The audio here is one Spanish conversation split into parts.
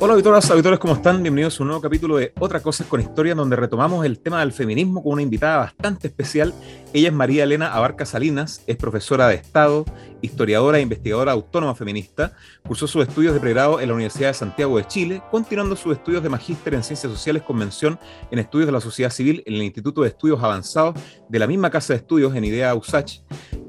Hola auditoras, auditores, ¿cómo están? Bienvenidos a un nuevo capítulo de Otra Cosas con Historia, donde retomamos el tema del feminismo con una invitada bastante especial. Ella es María Elena Abarca Salinas, es profesora de Estado, historiadora e investigadora autónoma feminista. Cursó sus estudios de pregrado en la Universidad de Santiago de Chile, continuando sus estudios de magíster en Ciencias Sociales con mención en Estudios de la Sociedad Civil en el Instituto de Estudios Avanzados de la misma Casa de Estudios en IDEA USACH.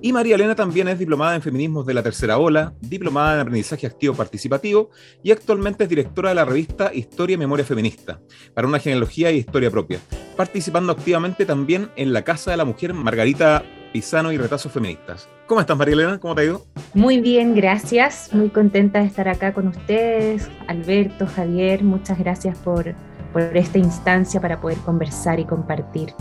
Y María Elena también es diplomada en Feminismos de la Tercera Ola, diplomada en Aprendizaje Activo Participativo y actualmente es directora de la revista Historia y Memoria Feminista, para una genealogía y historia propia, participando activamente también en la Casa de la Mujer Margarita Pisano y Retazos Feministas. ¿Cómo estás, María Elena? ¿Cómo te ha ido? Muy bien, gracias. Muy contenta de estar acá con ustedes. Alberto, Javier, muchas gracias por, por esta instancia para poder conversar y compartir.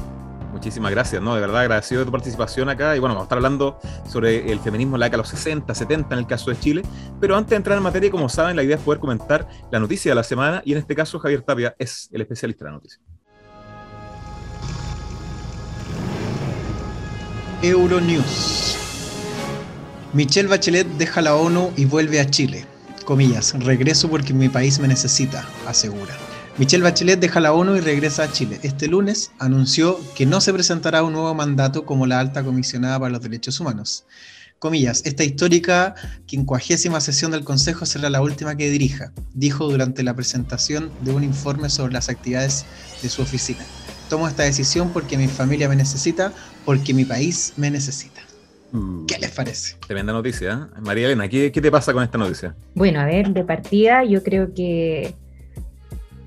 Muchísimas gracias, ¿no? De verdad agradecido de tu participación acá. Y bueno, vamos a estar hablando sobre el feminismo en la década de los 60, 70 en el caso de Chile. Pero antes de entrar en materia, como saben, la idea es poder comentar la noticia de la semana. Y en este caso, Javier Tapia es el especialista de la noticia. Euronews. Michelle Bachelet deja la ONU y vuelve a Chile. Comillas, regreso porque mi país me necesita, asegura. Michelle Bachelet deja la ONU y regresa a Chile. Este lunes anunció que no se presentará un nuevo mandato como la alta comisionada para los derechos humanos. Comillas, esta histórica quincuagésima sesión del Consejo será la última que dirija, dijo durante la presentación de un informe sobre las actividades de su oficina. Tomo esta decisión porque mi familia me necesita, porque mi país me necesita. Mm. ¿Qué les parece? Tremenda noticia. ¿eh? María Elena, ¿qué, ¿qué te pasa con esta noticia? Bueno, a ver, de partida yo creo que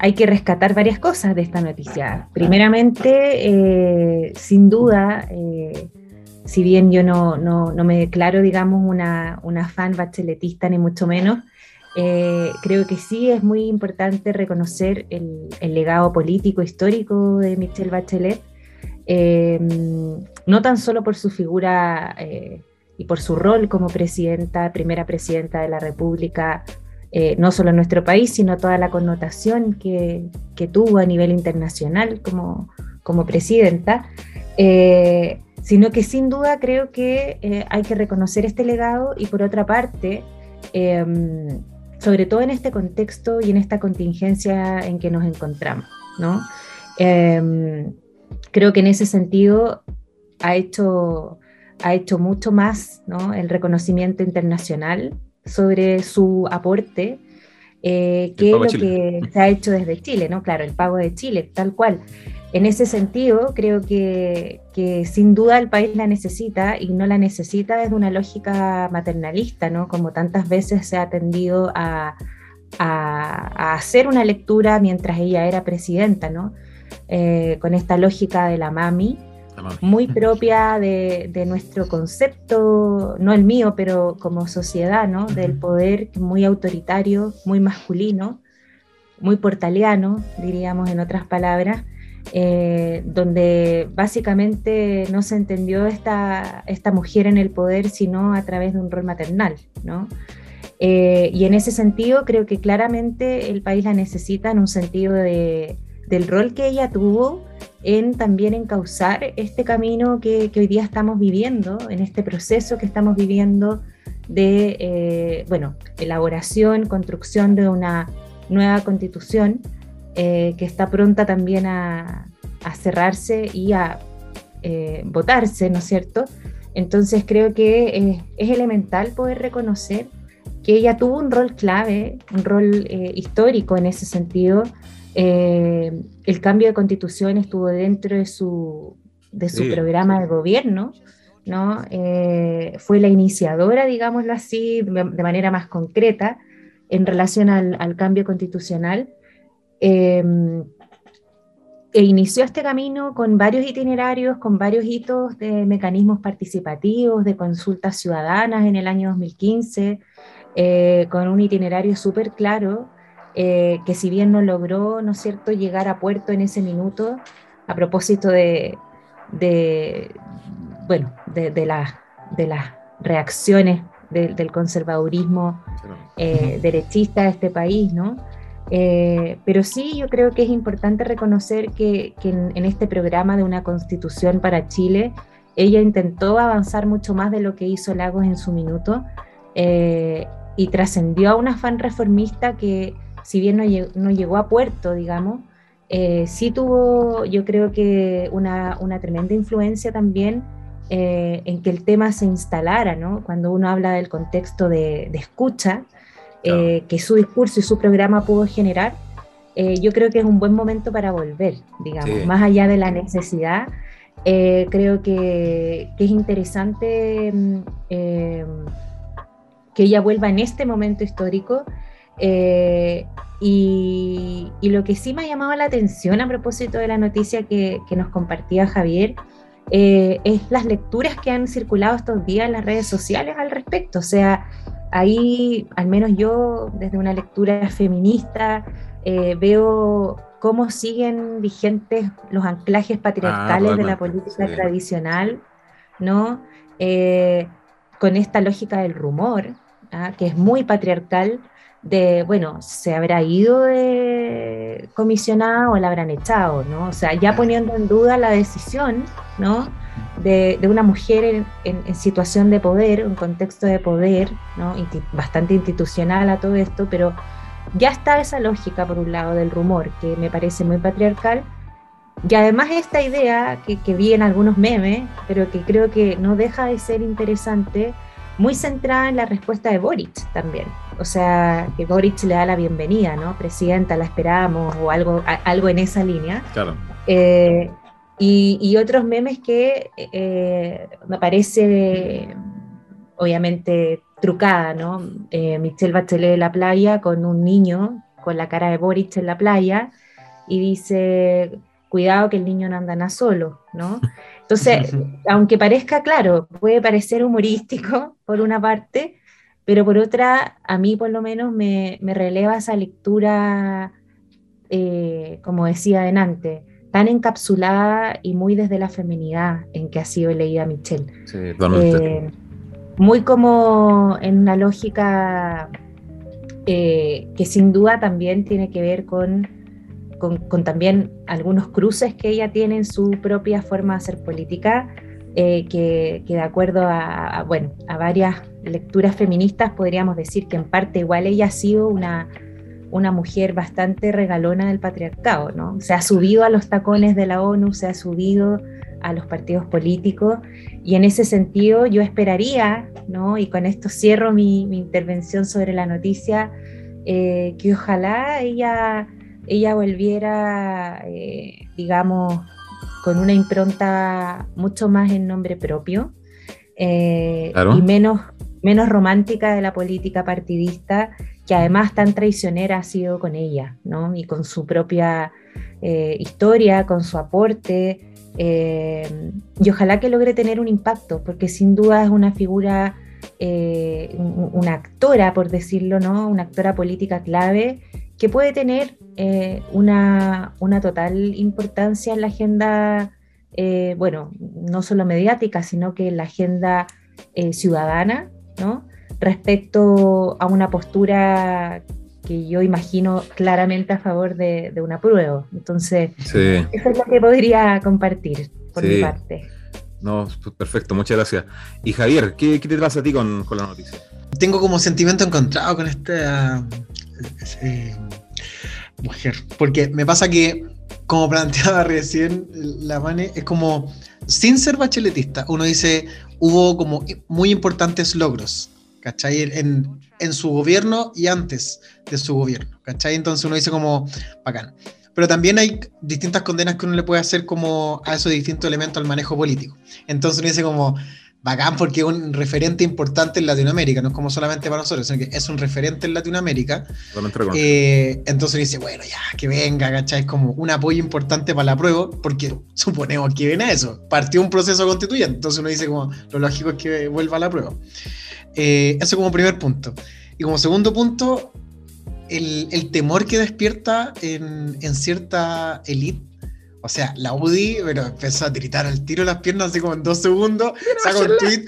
hay que rescatar varias cosas de esta noticia. Primeramente, eh, sin duda, eh, si bien yo no, no, no, me declaro, digamos, una, una fan bacheletista, ni mucho menos, eh, creo que sí es muy importante reconocer el, legado político histórico de Michelle Bachelet, em, no tan solo por su figura eh, y por su rol como presidenta, primera presidenta de la República, eh, no solo en nuestro país, sino toda la connotación que, tuvo a nivel internacional como, como presidenta, sino que sin duda creo que hay que reconocer este legado y por otra parte, em, sobre todo en este contexto y en esta contingencia en que nos encontramos. ¿no? Em, creo que en ese sentido ha hecho, ha hecho mucho más ¿no? el reconocimiento internacional sobre su aporte eh, que lo que se ha hecho desde Chile, ¿no? Claro, el pago de Chile, tal cual en ese sentido, creo que, sin duda el país la necesita y no la necesita desde una lógica maternalista, ¿no? Como tantas veces se ha tendido a, hacer una lectura mientras ella era presidenta, ¿no? Eh, con esta lógica de la mami, muy propia de, nuestro concepto, no el mío, pero como sociedad, ¿no? Del poder muy autoritario, muy masculino, muy portaliano, diríamos en otras palabras, eh, donde básicamente no se entendió esta, esta mujer en el poder sino a través de un rol maternal, ¿no? Eh, y en ese sentido creo que claramente el país la necesita en un sentido de, del rol que ella tuvo en también encauzar este camino que, que hoy día estamos viviendo, en este proceso que estamos viviendo de, eh, bueno, elaboración, construcción de una nueva constitución eh, que está pronta también a, cerrarse y a eh, votarse, ¿no es cierto? Entonces creo que es elemental poder reconocer que ella tuvo un rol clave, un rol eh, histórico en ese sentido. el cambio de constitución estuvo dentro de su, de su programa de gobierno, ¿no? fue la iniciadora, digámoslo así, de manera más concreta en relación al, al cambio constitucional. Em, e inició este camino con varios itinerarios, con varios hitos de mecanismos participativos, de consultas ciudadanas en el año 2015, eh, con un itinerario súper claro, eh, que si bien no logró, ¿no es cierto?, llegar a puerto en ese minuto, a propósito de, bueno, de, de, de las reacciones del conservadurismo eh, derechista de este país, ¿no? Eh, pero sí, yo creo que es importante reconocer que, en, este programa de una constitución para Chile, ella intentó avanzar mucho más de lo que hizo Lagos en su minuto eh, y trascendió a un afán reformista que, si bien no, llegó, a puerto, digamos, eh, sí tuvo, yo creo que una, tremenda influencia también eh, en que el tema se instalara, ¿no? Cuando uno habla del contexto de, escucha, eh, que su discurso y su programa pudo generar, yo creo que es un buen momento para volver, digamos, más allá de la necesidad. creo que, que, es interesante mm, que ella vuelva en este momento histórico eh, y, lo que sí me ha llamado la atención a propósito de la noticia que, nos compartía Javier eh, es las lecturas que han circulado estos días en las redes sociales al respecto. O sea, ahí, al menos yo, desde una lectura feminista, eh, veo cómo siguen vigentes los anclajes patriarcales de la política tradicional, ¿no? con esta lógica del rumor, ¿ah? que es muy patriarcal, de, bueno, se habrá ido de comisionada o la habrán echado, ¿no? O sea, ya poniendo en duda la decisión, ¿no? De, una mujer en, situación de poder, un contexto de poder, ¿no? bastante institucional a todo esto, pero ya está esa lógica, por un lado, del rumor, que me parece muy patriarcal, y además esta idea que, que vi en algunos memes, pero que creo que no deja de ser interesante, muy centrada en la respuesta de Boric también. O sea, que Boric le da la bienvenida, ¿no? Presidenta, la esperamos o algo, algo en esa línea. Claro. Eh, y, otros memes que eh, me parece, obviamente, trucada, ¿no? Eh, Michelle Bachelet de la playa con un niño con la cara de Boric en la playa y dice, cuidado que el niño no anda nada solo, ¿no? Entonces, aunque parezca claro, puede parecer humorístico por una parte, pero por otra, a mí por lo menos me, releva esa lectura, eh, como decía adelante, tan encapsulada y muy desde la feminidad en que ha sido leída Michelle. Sí, eh, muy como en una lógica eh, que sin duda también tiene que ver con con, también algunos cruces que ella tiene en su propia forma de hacer política, eh, que, de acuerdo a, bueno, a varias lecturas feministas podríamos decir que en parte igual ella ha sido una, una mujer bastante regalona del patriarcado, ¿no? Se ha subido a los tacones de la ONU, se ha subido a los partidos políticos y en ese sentido yo esperaría, ¿no? Y con esto cierro mi, intervención sobre la noticia, eh, que ojalá ella ella volviera, eh, digamos, con una impronta mucho más en nombre propio eh, y menos, menos romántica de la política partidista, que además tan traicionera ha sido con ella, ¿no? Y con su propia eh, historia, con su aporte. y ojalá que logre tener un impacto, porque sin duda es una figura, una actora, por decirlo, ¿no? Una actora política clave que puede tener eh, una, total importancia en la agenda, eh, bueno, no solo mediática, sino que en la agenda eh, ciudadana, ¿no? Respecto a una postura que yo imagino claramente a favor de, una prueba. Entonces, eso es lo que podría compartir por mi parte. No, perfecto, muchas gracias. Y Javier, ¿qué, te pasa a ti con, con la noticia? Tengo como sentimiento encontrado con esta mujer. Porque me pasa que, como planteaba recién la Mane, es como, sin ser bacheletista, uno dice, hubo como muy importantes logros, ¿cachai? En, en su gobierno y antes de su gobierno, ¿cachai? Entonces uno dice como, bacán. Pero también hay distintas condenas que uno le puede hacer como a esos distintos elementos al manejo político. Entonces uno dice como, bacán porque es un referente importante en Latinoamérica, no es como solamente para nosotros, sino que es un referente en Latinoamérica. Eh, entonces dice, bueno, ya, que venga, ¿cachai? Es como un apoyo importante para la prueba, porque suponemos que viene a eso. Partió un proceso constituyente, entonces uno dice como, lo lógico es que vuelva a la prueba. Eh, eso como primer punto. Y como segundo punto, el, el temor que despierta en, en cierta élite o sea, la UDI, pero empezó a tiritar al tiro las piernas así como en dos segundos. Saca un tweet.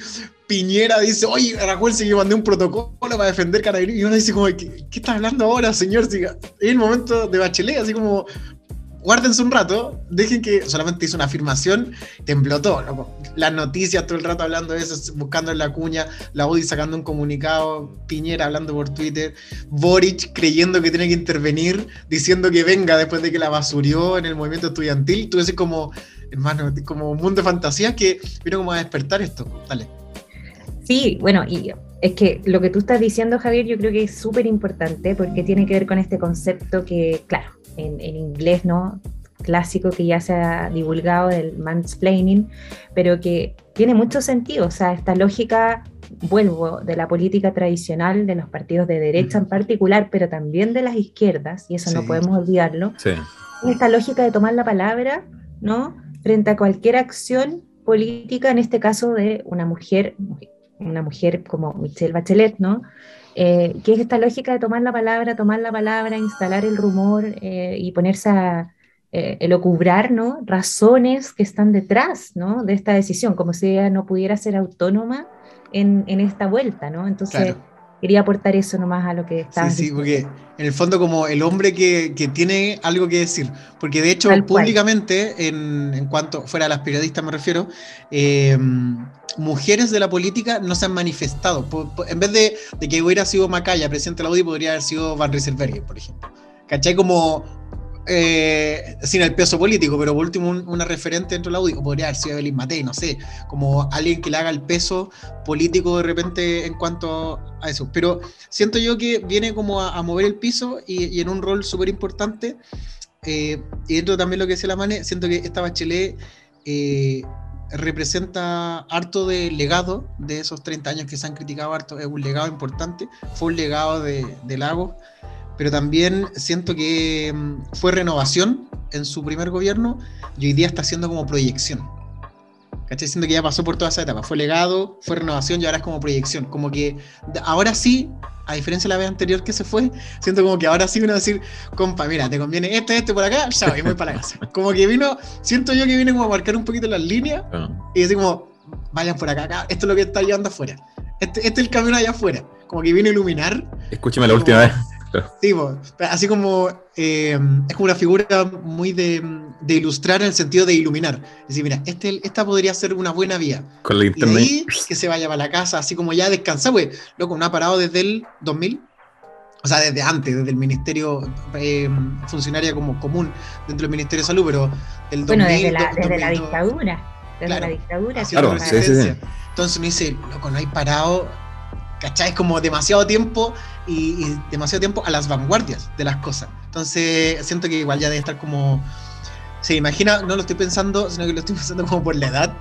Piñera dice, oye, recuerden que mandé un protocolo para defender Carabineros. Y uno dice como, ¿qué, qué está hablando ahora, señor? Es el momento de Bachelet, así como, guárdense un rato, dejen que solamente hizo una afirmación, tembló todo, las noticias todo el rato hablando de eso, buscando en la cuña, la UDI sacando un comunicado, Piñera hablando por Twitter, Boric creyendo que tiene que intervenir, diciendo que venga después de que la basurió en el movimiento estudiantil, tú ves como, hermano, como un mundo de fantasía que vino como a despertar esto, dale. Sí, bueno, y es que lo que tú estás diciendo, Javier, yo creo que es súper importante porque tiene que ver con este concepto que, claro, en, inglés, ¿no? clásico que ya se ha divulgado del mansplaining, pero que tiene mucho sentido. O sea, esta lógica, vuelvo, de la política tradicional, de los partidos de derecha en particular, pero también de las izquierdas, y eso no podemos olvidarlo. Esta lógica de tomar la palabra, ¿no? Frente a cualquier acción política, en este caso de una mujer, una mujer como Michelle Bachelet, ¿no? Eh, que es esta lógica de tomar la palabra, tomar la palabra, instalar el rumor eh, y ponerse a eh, elocubrar ¿no? razones que están detrás ¿no? de esta decisión, como si ella no pudiera ser autónoma en, en esta vuelta. ¿no? Entonces, quería aportar eso nomás a lo que estaba Sí, sí, porque en el fondo como el hombre que, que tiene algo que decir, porque de hecho públicamente, en, en, cuanto, fuera de las periodistas me refiero, eh, mujeres de la política no se han manifestado. en vez de, de, que hubiera sido Macaya, presidente de la UDI, podría haber sido Van Rieselberg, por ejemplo. ¿Cachai? Como eh, sin el peso político, pero por último una referente dentro de la UDI, o podría haber sido Evelyn Matei, no sé, como alguien que le haga el peso político de repente en cuanto a eso. Pero siento yo que viene como a, mover el piso y, en un rol súper importante. Eh, y dentro también lo que decía la Mane, siento que esta Bachelet eh, representa harto de legado de esos 30 años que se han criticado harto, es un legado importante, fue un legado de, de Lagos pero también siento que mm, fue renovación en su primer gobierno y hoy día está haciendo como proyección. ¿Cachai? Siento que ya pasó por toda esa etapa. Fue legado, fue renovación y ahora es como proyección. Como que ahora sí, a diferencia de la vez anterior que se fue, siento como que ahora sí uno a decir, compa, mira, te conviene este, este por acá, ya voy, voy para la casa. Como que vino, siento yo que viene como a marcar un poquito las líneas ah. y decir como, vayan por acá, acá, esto es lo que está llevando afuera. Este, este es el camino allá afuera. Como que viene a iluminar. Escúcheme la última vez. Sí, así como eh, es como una figura muy de, ilustrar en el sentido de iluminar. Es decir, mira, este, esta podría ser una buena vía. Con la internet. Y ahí que se vaya para la casa, así como ya descansa, güey. Loco, no ha parado desde el 2000. O sea, desde antes, desde el Ministerio eh, Funcionaria como común dentro del Ministerio de Salud, pero el 2000. Bueno, desde la, desde la dictadura. Desde la dictadura. Claro, sí, sí, sí. Entonces uno dice, loco, no hay parado ¿cachai? como demasiado tiempo y, demasiado tiempo a las vanguardias de las cosas. Entonces, siento que igual ya debe estar como. Se imagina, no lo estoy pensando, sino que lo estoy pensando como por la edad.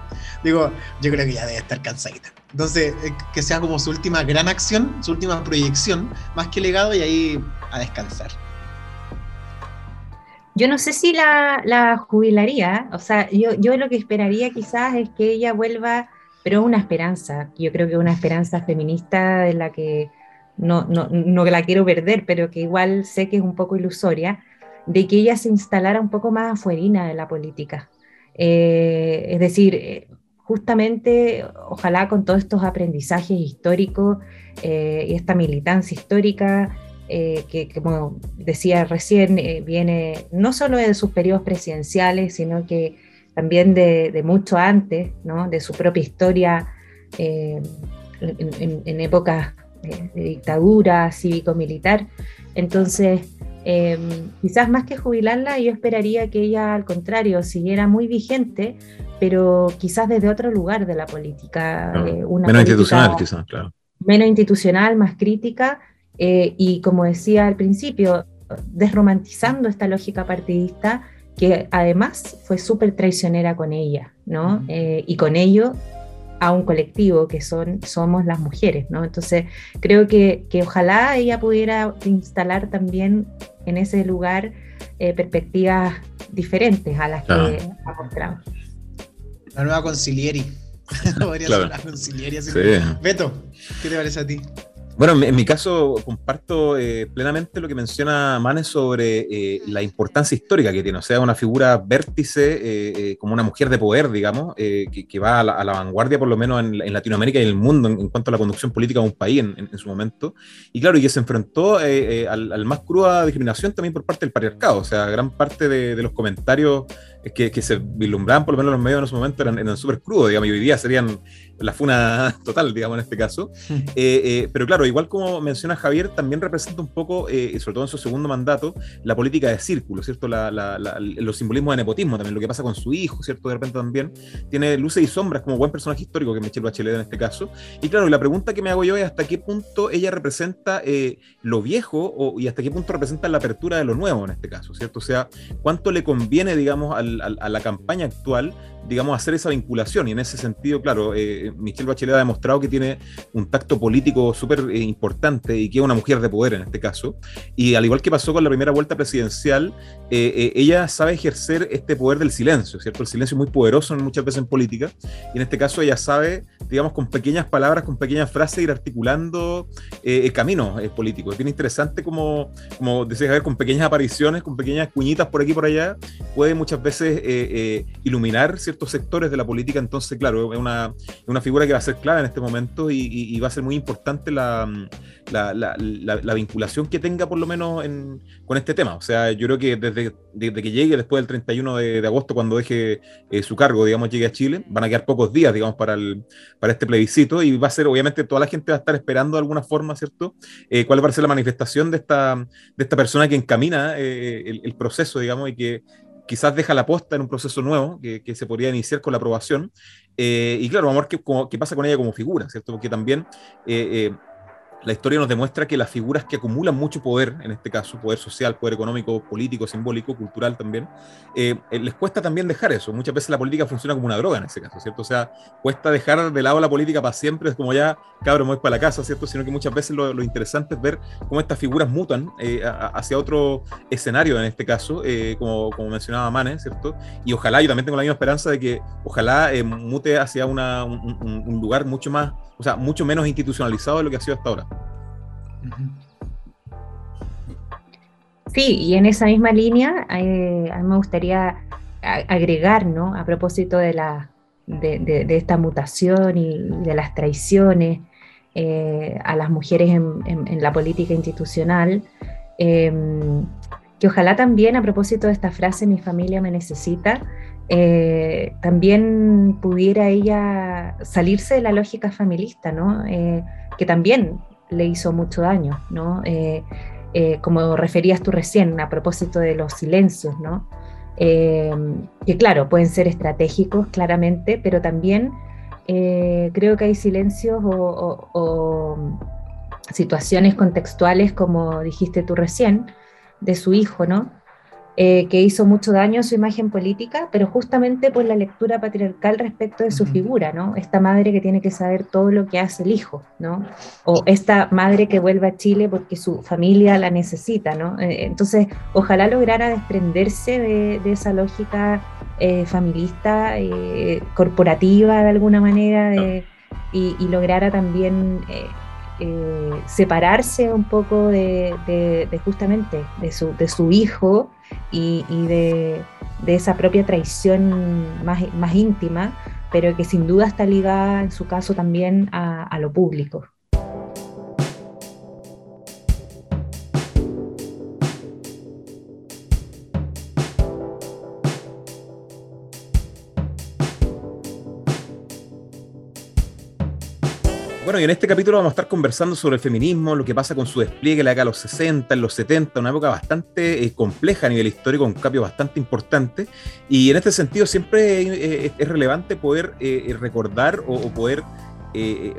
Digo, yo creo que ya debe estar cansadita. Entonces, eh, que sea como su última gran acción, su última proyección, más que legado, y ahí a descansar. Yo no sé si la, la jubilaría, o sea, yo, yo lo que esperaría quizás es que ella vuelva pero una esperanza, yo creo que una esperanza feminista de la que no, no, no la quiero perder, pero que igual sé que es un poco ilusoria, de que ella se instalara un poco más afuerina de la política. Eh, es decir, eh, justamente, ojalá con todos estos aprendizajes históricos eh, y esta militancia histórica, que como decía recién, viene no solo de sus periodos presidenciales, sino que también de, mucho antes, ¿no? de su propia historia eh, en, épocas de, dictadura cívico-militar. Entonces, eh, quizás más que jubilarla, yo esperaría que ella, al contrario, siguiera muy vigente, pero quizás desde otro lugar de la política. Eh, menos institucional, quizás, claro. Menos institucional, más crítica, y como decía al principio, desromantizando esta lógica partidista que además fue súper traicionera con ella, ¿no? Eh, y con ello a un colectivo que son, somos las mujeres, ¿no? Entonces, creo que, que ojalá ella pudiera instalar también en ese lugar eh, perspectivas diferentes a las que ha mostrado. La nueva concilieri. Podría ser la concilieri. Beto, ¿qué te parece a ti? Bueno, en mi caso comparto eh, plenamente lo que menciona Manes sobre eh, la importancia histórica que tiene, o sea, una figura vértice, eh, como una mujer de poder, digamos, que, va a la, vanguardia por lo menos en, Latinoamérica y en el mundo en, cuanto a la conducción política de un país en, su momento. Y claro, y que se enfrentó al, más cruda discriminación también por parte del patriarcado, o sea, gran parte de, de los comentarios que, que, se vislumbraban por lo menos los medios en ese momento eran, eran súper crudos, digamos, y hoy día serían la funa total, digamos, en este caso. Eh, eh, pero claro, igual como menciona Javier, también representa un poco, eh, sobre todo en su segundo mandato, la política de círculo, ¿cierto? La, la, los simbolismos de nepotismo también, lo que pasa con su hijo, ¿cierto? De repente también tiene luces y sombras como buen personaje histórico que es Michelle Bachelet en este caso. Y claro, la pregunta que me hago yo es hasta qué punto ella representa lo viejo o, y hasta qué punto representa la apertura de lo nuevo en este caso, ¿cierto? O sea, cuánto le conviene, digamos, al, a la campaña actual, digamos, hacer esa vinculación. Y en ese sentido, claro, eh, Michelle Bachelet ha demostrado que tiene un tacto político súper eh, importante y que es una mujer de poder en este caso. Y al igual que pasó con la primera vuelta presidencial, eh, ella sabe ejercer este poder del silencio, ¿cierto? El silencio es muy poderoso muchas veces en política. Y en este caso ella sabe, digamos, con pequeñas palabras, con pequeñas frases, ir articulando caminos políticos. Es bien interesante como, como decía ver con pequeñas apariciones, con pequeñas cuñitas por aquí y por allá, puede muchas veces iluminar, ¿cierto? ciertos sectores de la política, entonces, claro, es una, una figura que va a ser clave en este momento y, va a ser muy importante la, la, la, vinculación que tenga, por lo menos, en, con este tema. O sea, yo creo que desde, desde que llegue, después del 31 de, agosto, cuando deje eh, su cargo, digamos, llegue a Chile, van a quedar pocos días, digamos, para, el, para este plebiscito y va a ser, obviamente, toda la gente va a estar esperando de alguna forma, ¿cierto? Eh, ¿Cuál va a ser la manifestación de esta, de esta persona que encamina eh, el, el, proceso, digamos, y que quizás deja la posta en un proceso nuevo que, que se podría iniciar con la aprobación. Eh, y claro, vamos a ver qué, pasa con ella como figura, ¿cierto? Porque también eh, eh la historia nos demuestra que las figuras que acumulan mucho poder, en este caso, poder social, poder económico, político, simbólico, cultural también, eh, eh, les cuesta también dejar eso. Muchas veces la política funciona como una droga en ese caso, ¿cierto? O sea, cuesta dejar de lado la política para siempre, es como ya, cabrón, voy para la casa, ¿cierto? Sino que muchas veces lo, interesante es ver cómo estas figuras mutan eh, hacia otro escenario, en este caso, como, como mencionaba Manes, ¿cierto? Y ojalá, yo también tengo la misma esperanza de que ojalá mute hacia una, un, un lugar mucho más o sea, mucho menos institucionalizado de lo que ha sido hasta ahora. Sí, y en esa misma línea, eh, a mí me gustaría agregar, ¿no? A propósito de, la, de, esta mutación y de las traiciones eh, a las mujeres en, la política institucional, em, que ojalá también, a propósito de esta frase, mi familia me necesita, eh, también pudiera ella salirse de la lógica familista, ¿no? Eh, que también le hizo mucho daño, ¿no? Eh, como referías tú recién, a propósito de los silencios, ¿no? que claro, pueden ser estratégicos, claramente, pero también creo que hay silencios o situaciones contextuales, como dijiste tú recién, de su hijo, ¿no? Eh, que hizo mucho daño a su imagen política, pero justamente por la lectura patriarcal respecto de su figura, ¿no? Esta madre que tiene que saber todo lo que hace el hijo, ¿no? O esta madre que vuelve a Chile porque su familia la necesita, ¿no? Eh, entonces, ojalá lograra desprenderse de, esa lógica eh, familista, corporativa de alguna manera, y, y, lograra también separarse un poco de, justamente de su, de su hijo y, de, esa propia traición más, más, íntima, pero que sin duda está ligada en su caso también a lo público. Bueno, y en este capítulo vamos a estar conversando sobre el feminismo, lo que pasa con su despliegue la acá a los 60, en los 70, una época bastante eh, compleja a nivel histórico, un cambio bastante importante. Y en este sentido siempre es relevante poder eh, recordar o, poder eh,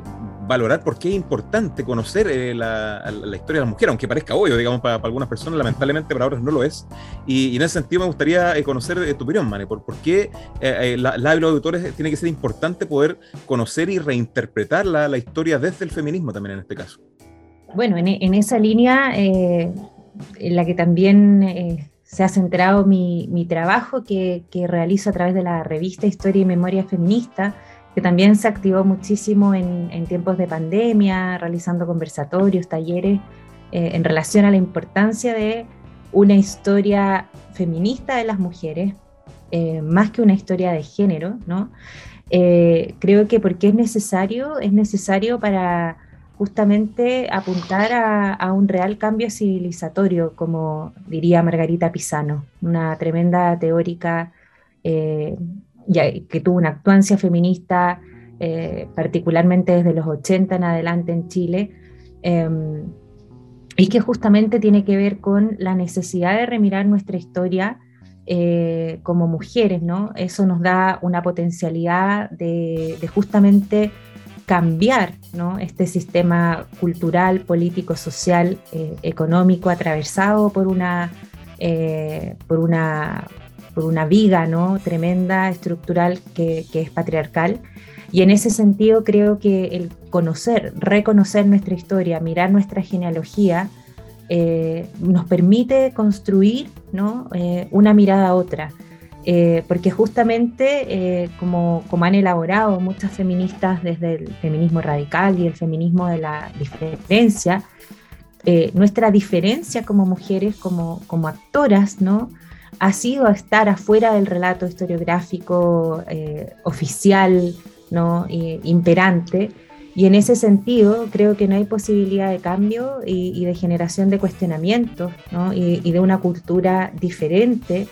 valorar por qué es importante conocer eh, la, historia de la mujer, aunque parezca obvio, digamos, para, algunas personas, lamentablemente para otras no lo es. Y, en ese sentido me gustaría eh, conocer eh, tu opinión, Mane, por, por qué la, la, de los auditores tiene que ser importante poder conocer y reinterpretar la, la historia desde el feminismo también en este caso. Bueno, en, en esa línea en la que también se ha centrado mi, mi trabajo que, que realizo a través de la revista Historia y Memoria Feminista, que también se activó muchísimo en, tiempos de pandemia, realizando conversatorios, talleres, eh, en relación a la importancia de una historia feminista de las mujeres, eh, más que una historia de género, ¿no? Eh, creo que porque es necesario, es necesario para justamente apuntar a, un real cambio civilizatorio, como diría Margarita Pisano, una tremenda teórica que tuvo una actuancia feminista, eh, particularmente desde los 80 en adelante en Chile, em, y que justamente tiene que ver con la necesidad de remirar nuestra historia eh, como mujeres, ¿no? Eso nos da una potencialidad de, justamente cambiar ¿no? este sistema cultural, político, social, eh, económico atravesado por una, por una, por una viga ¿no? tremenda, estructural, que, que, es patriarcal. Y en ese sentido creo que el conocer, reconocer nuestra historia, mirar nuestra genealogía, eh, nos permite construir ¿no? Eh, una mirada a otra. Eh, porque justamente, como, como, han elaborado muchas feministas desde el feminismo radical y el feminismo de la diferencia, nuestra diferencia como mujeres, como, como actoras, ¿no? Ha sido estar afuera del relato historiográfico oficial, ¿no? imperante, y en ese sentido, creo que no hay posibilidad de cambio y, de generación de cuestionamientos ¿no? y, de una cultura diferente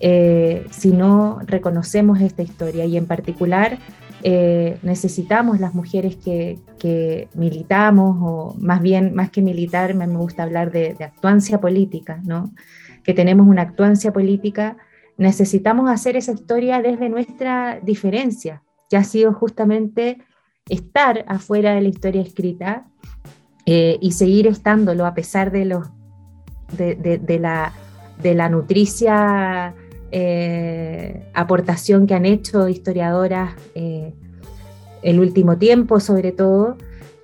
eh, si no reconocemos esta historia. Y en particular, eh, necesitamos las mujeres que, que, militamos, o más bien, más que militar, me, gusta hablar de, de actuancia política, ¿no? Que tenemos una actuancia política, necesitamos hacer esa historia desde nuestra diferencia, que ha sido justamente estar afuera de la historia escrita eh, y seguir estándolo a pesar de, los, de, la, de la nutricia eh, aportación que han hecho historiadoras eh, el último tiempo sobre todo,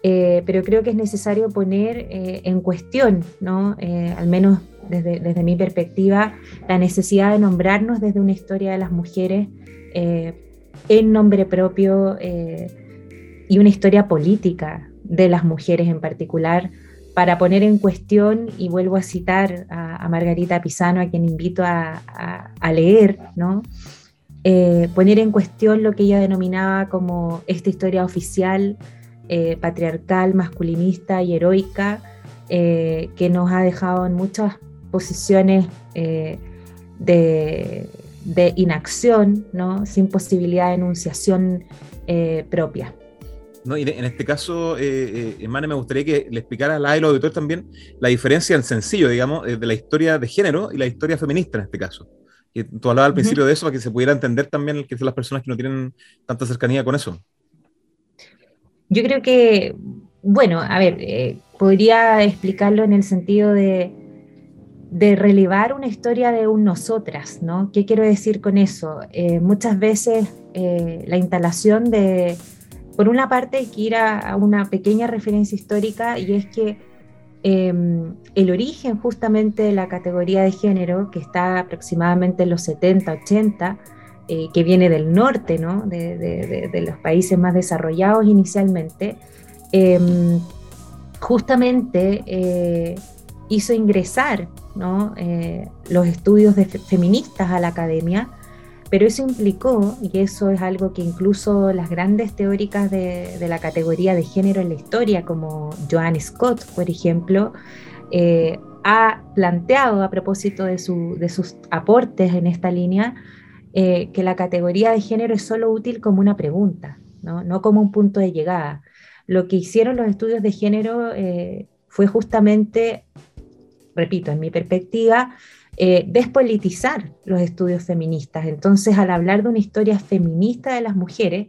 pero creo que es necesario poner en cuestión, ¿no? al menos desde, desde, mi perspectiva, la necesidad de nombrarnos desde una historia de las mujeres en nombre propio y una historia política de las mujeres en particular para poner en cuestión, y vuelvo a citar a, Margarita Pisano, a quien invito a, leer, ¿no? Eh, poner en cuestión lo que ella denominaba como esta historia oficial, eh, patriarcal, masculinista y heroica, eh, que nos ha dejado en muchas posiciones de, de, inacción, ¿no? sin posibilidad de enunciación propia. ¿no? Y en este caso, eh, eh me gustaría que le explicara a la y los auditores también la diferencia en sencillo, digamos, eh, de la historia de género y la historia feminista en este caso. Y tú hablabas al principio de eso para que se pudiera entender también que son las personas que no tienen tanta cercanía con eso. Yo creo que, bueno, a ver, eh, podría explicarlo en el sentido de, de relevar una historia de un nosotras, ¿no? ¿Qué quiero decir con eso? muchas veces la instalación de, por una parte hay que ir a, una pequeña referencia histórica y es que em, el origen justamente de la categoría de género, que está aproximadamente en los 70, 80, eh, que viene del norte, ¿no? de, los países más desarrollados inicialmente, em, justamente eh, hizo ingresar ¿no? Eh, los estudios de feministas a la academia pero eso implicó, y eso es algo que incluso las grandes teóricas de, la categoría de género en la historia, como Joan Scott, por ejemplo, eh, ha planteado a propósito de, sus aportes en esta línea, eh, que la categoría de género es solo útil como una pregunta, no, como un punto de llegada. Lo que hicieron los estudios de género fue justamente, repito, en mi perspectiva, eh, despolitizar los estudios feministas. Entonces, al hablar de una historia feminista de las mujeres,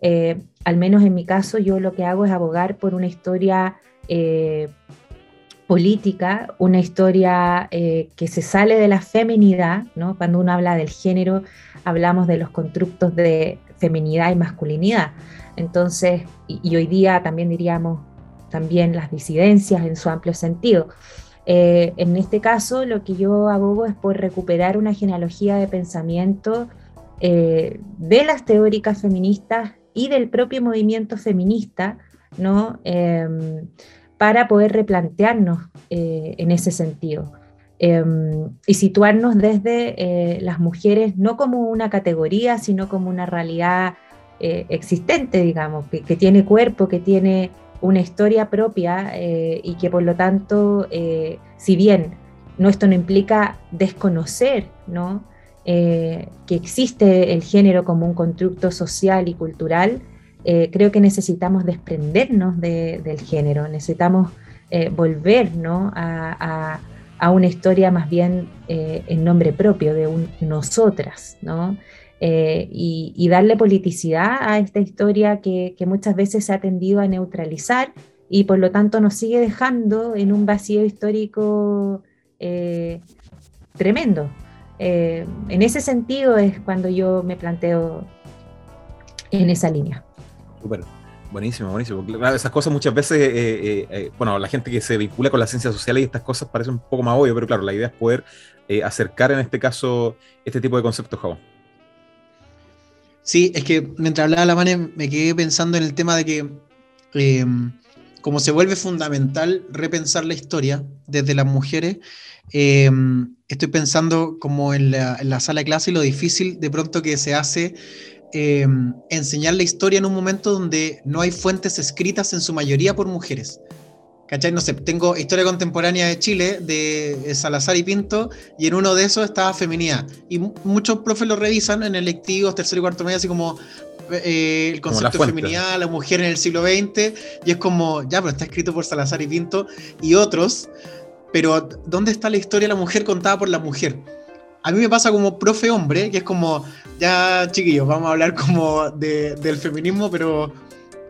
eh, al menos en mi caso, yo lo que hago es abogar por una historia eh, política, una historia que se sale de la feminidad, ¿no? Cuando uno habla del género, hablamos de los constructos de feminidad y masculinidad. Entonces, y hoy día también diríamos también las disidencias en su amplio sentido. Eh, en este caso, lo que yo abogo es por recuperar una genealogía de pensamiento eh, de las teóricas feministas y del propio movimiento feminista, ¿no? Em, para poder replantearnos eh, en ese sentido. Em, y situarnos desde las mujeres no como una categoría, sino como una realidad existente, digamos, que, tiene cuerpo, que tiene una historia propia y que por lo tanto, si bien no esto no implica desconocer, ¿no? que existe el género como un constructo social y cultural, eh, creo que necesitamos desprendernos del género, necesitamos eh, volver a, una historia más bien eh, en nombre propio, de nosotras, ¿no? Y, darle politicidad a esta historia que, muchas veces se ha tendido a neutralizar y por lo tanto nos sigue dejando en un vacío histórico tremendo. en ese sentido es cuando yo me planteo en esa línea. Súper. Buenísimo, buenísimo. Esas cosas muchas veces, eh, eh, eh, bueno, la gente que se vincula con las ciencias sociales y estas cosas parece un poco más obvio, pero claro, la idea es poder acercar en este caso este tipo de conceptos, Javo. Sí, es que mientras hablaba la mano me quedé pensando en el tema de que em, como se vuelve fundamental repensar la historia desde las mujeres, em, estoy pensando como en la, en la, sala de clase y lo difícil de pronto que se hace Em, enseñar la historia en un momento donde no hay fuentes escritas en su mayoría por mujeres. ¿Cachai? No sé, tengo historia contemporánea de Chile, de Salazar y Pinto, y en uno de esos estaba feminidad. Y muchos profes lo revisan en electivos, tercero y cuarto medio, así como eh, el concepto de feminidad, la mujer en el siglo XX, y es como, ya, pero está escrito por Salazar y Pinto y otros, pero ¿dónde está la historia de la mujer contada por la mujer? A mí me pasa como profe hombre, que es como, ya chiquillos, vamos a hablar como del feminismo, pero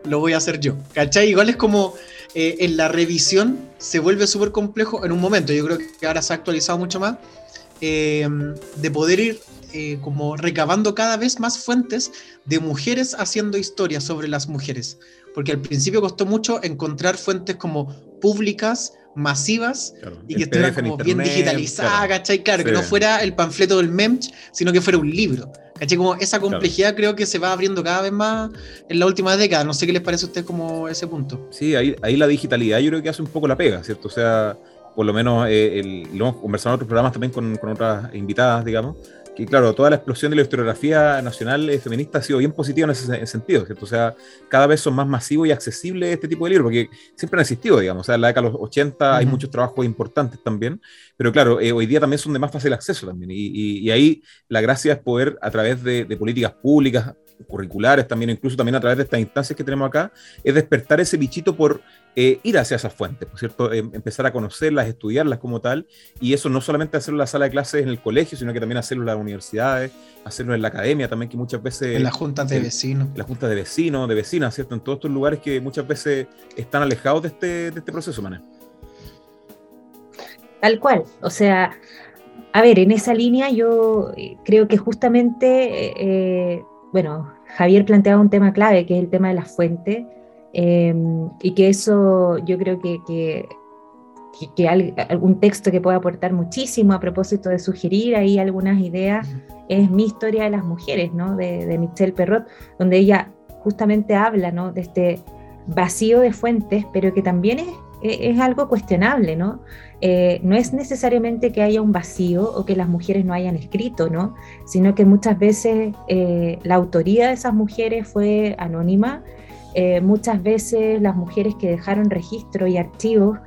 lo voy a hacer yo. ¿Cachai? Igual es como eh, en la revisión se vuelve súper complejo en un momento, yo creo que ahora se ha actualizado mucho más, eh, de poder ir eh, como recabando cada vez más fuentes de mujeres haciendo historias sobre las mujeres. Porque al principio costó mucho encontrar fuentes como públicas masivas y que estuvieran como bien digitalizadas, ¿cachai? Claro, que no fuera el panfleto del MEMCH, sino que fuera un libro. ¿Cachai? Como esa complejidad creo que se va abriendo cada vez más en la última década. No sé qué les parece a ustedes como ese punto. Sí, ahí, ahí la digitalidad yo creo que hace un poco la pega, ¿cierto? O sea, por lo menos eh, lo hemos conversado en otros programas también con, con otras invitadas, digamos, que claro, toda la explosión de la historiografía nacional eh, feminista ha sido bien positiva en ese sentido, ¿cierto? O sea, cada vez son más masivos y accesibles este tipo de libros, porque siempre han existido, digamos, o sea, en la década de los 80 hay muchos trabajos importantes también, pero claro, eh, hoy día también son de más fácil acceso también, y, ahí la gracia es poder, a través de, de políticas públicas, curriculares también, incluso también a través de estas instancias que tenemos acá, es despertar ese bichito por eh, ir hacia esas fuentes, ¿por cierto? Em, empezar a conocerlas, estudiarlas como tal, y eso no solamente hacerlo en la sala de clases en el colegio, sino que también hacerlo en las universidades, hacerlo en la academia también, que muchas veces... En las juntas de vecinos. En las juntas de vecinos, de vecinas, ¿cierto? En todos estos lugares que muchas veces están alejados de este, de este proceso, Mané. Tal cual, o sea, a ver, en esa línea yo eh, creo que justamente, eh, bueno, Javier planteaba un tema clave, que es el tema de las fuentes, Em, y que eso yo creo que, que, que, algún texto que pueda aportar muchísimo a propósito de sugerir ahí algunas ideas es Mi historia de las mujeres, ¿no? de, de Michelle Perrot, donde ella justamente habla ¿no? de este vacío de fuentes, pero que también es, es algo cuestionable, ¿no? Eh, no es necesariamente que haya un vacío o que las mujeres no hayan escrito, ¿no? Sino que muchas veces eh, la autoría de esas mujeres fue anónima eh, muchas veces las mujeres que dejaron registro y archivos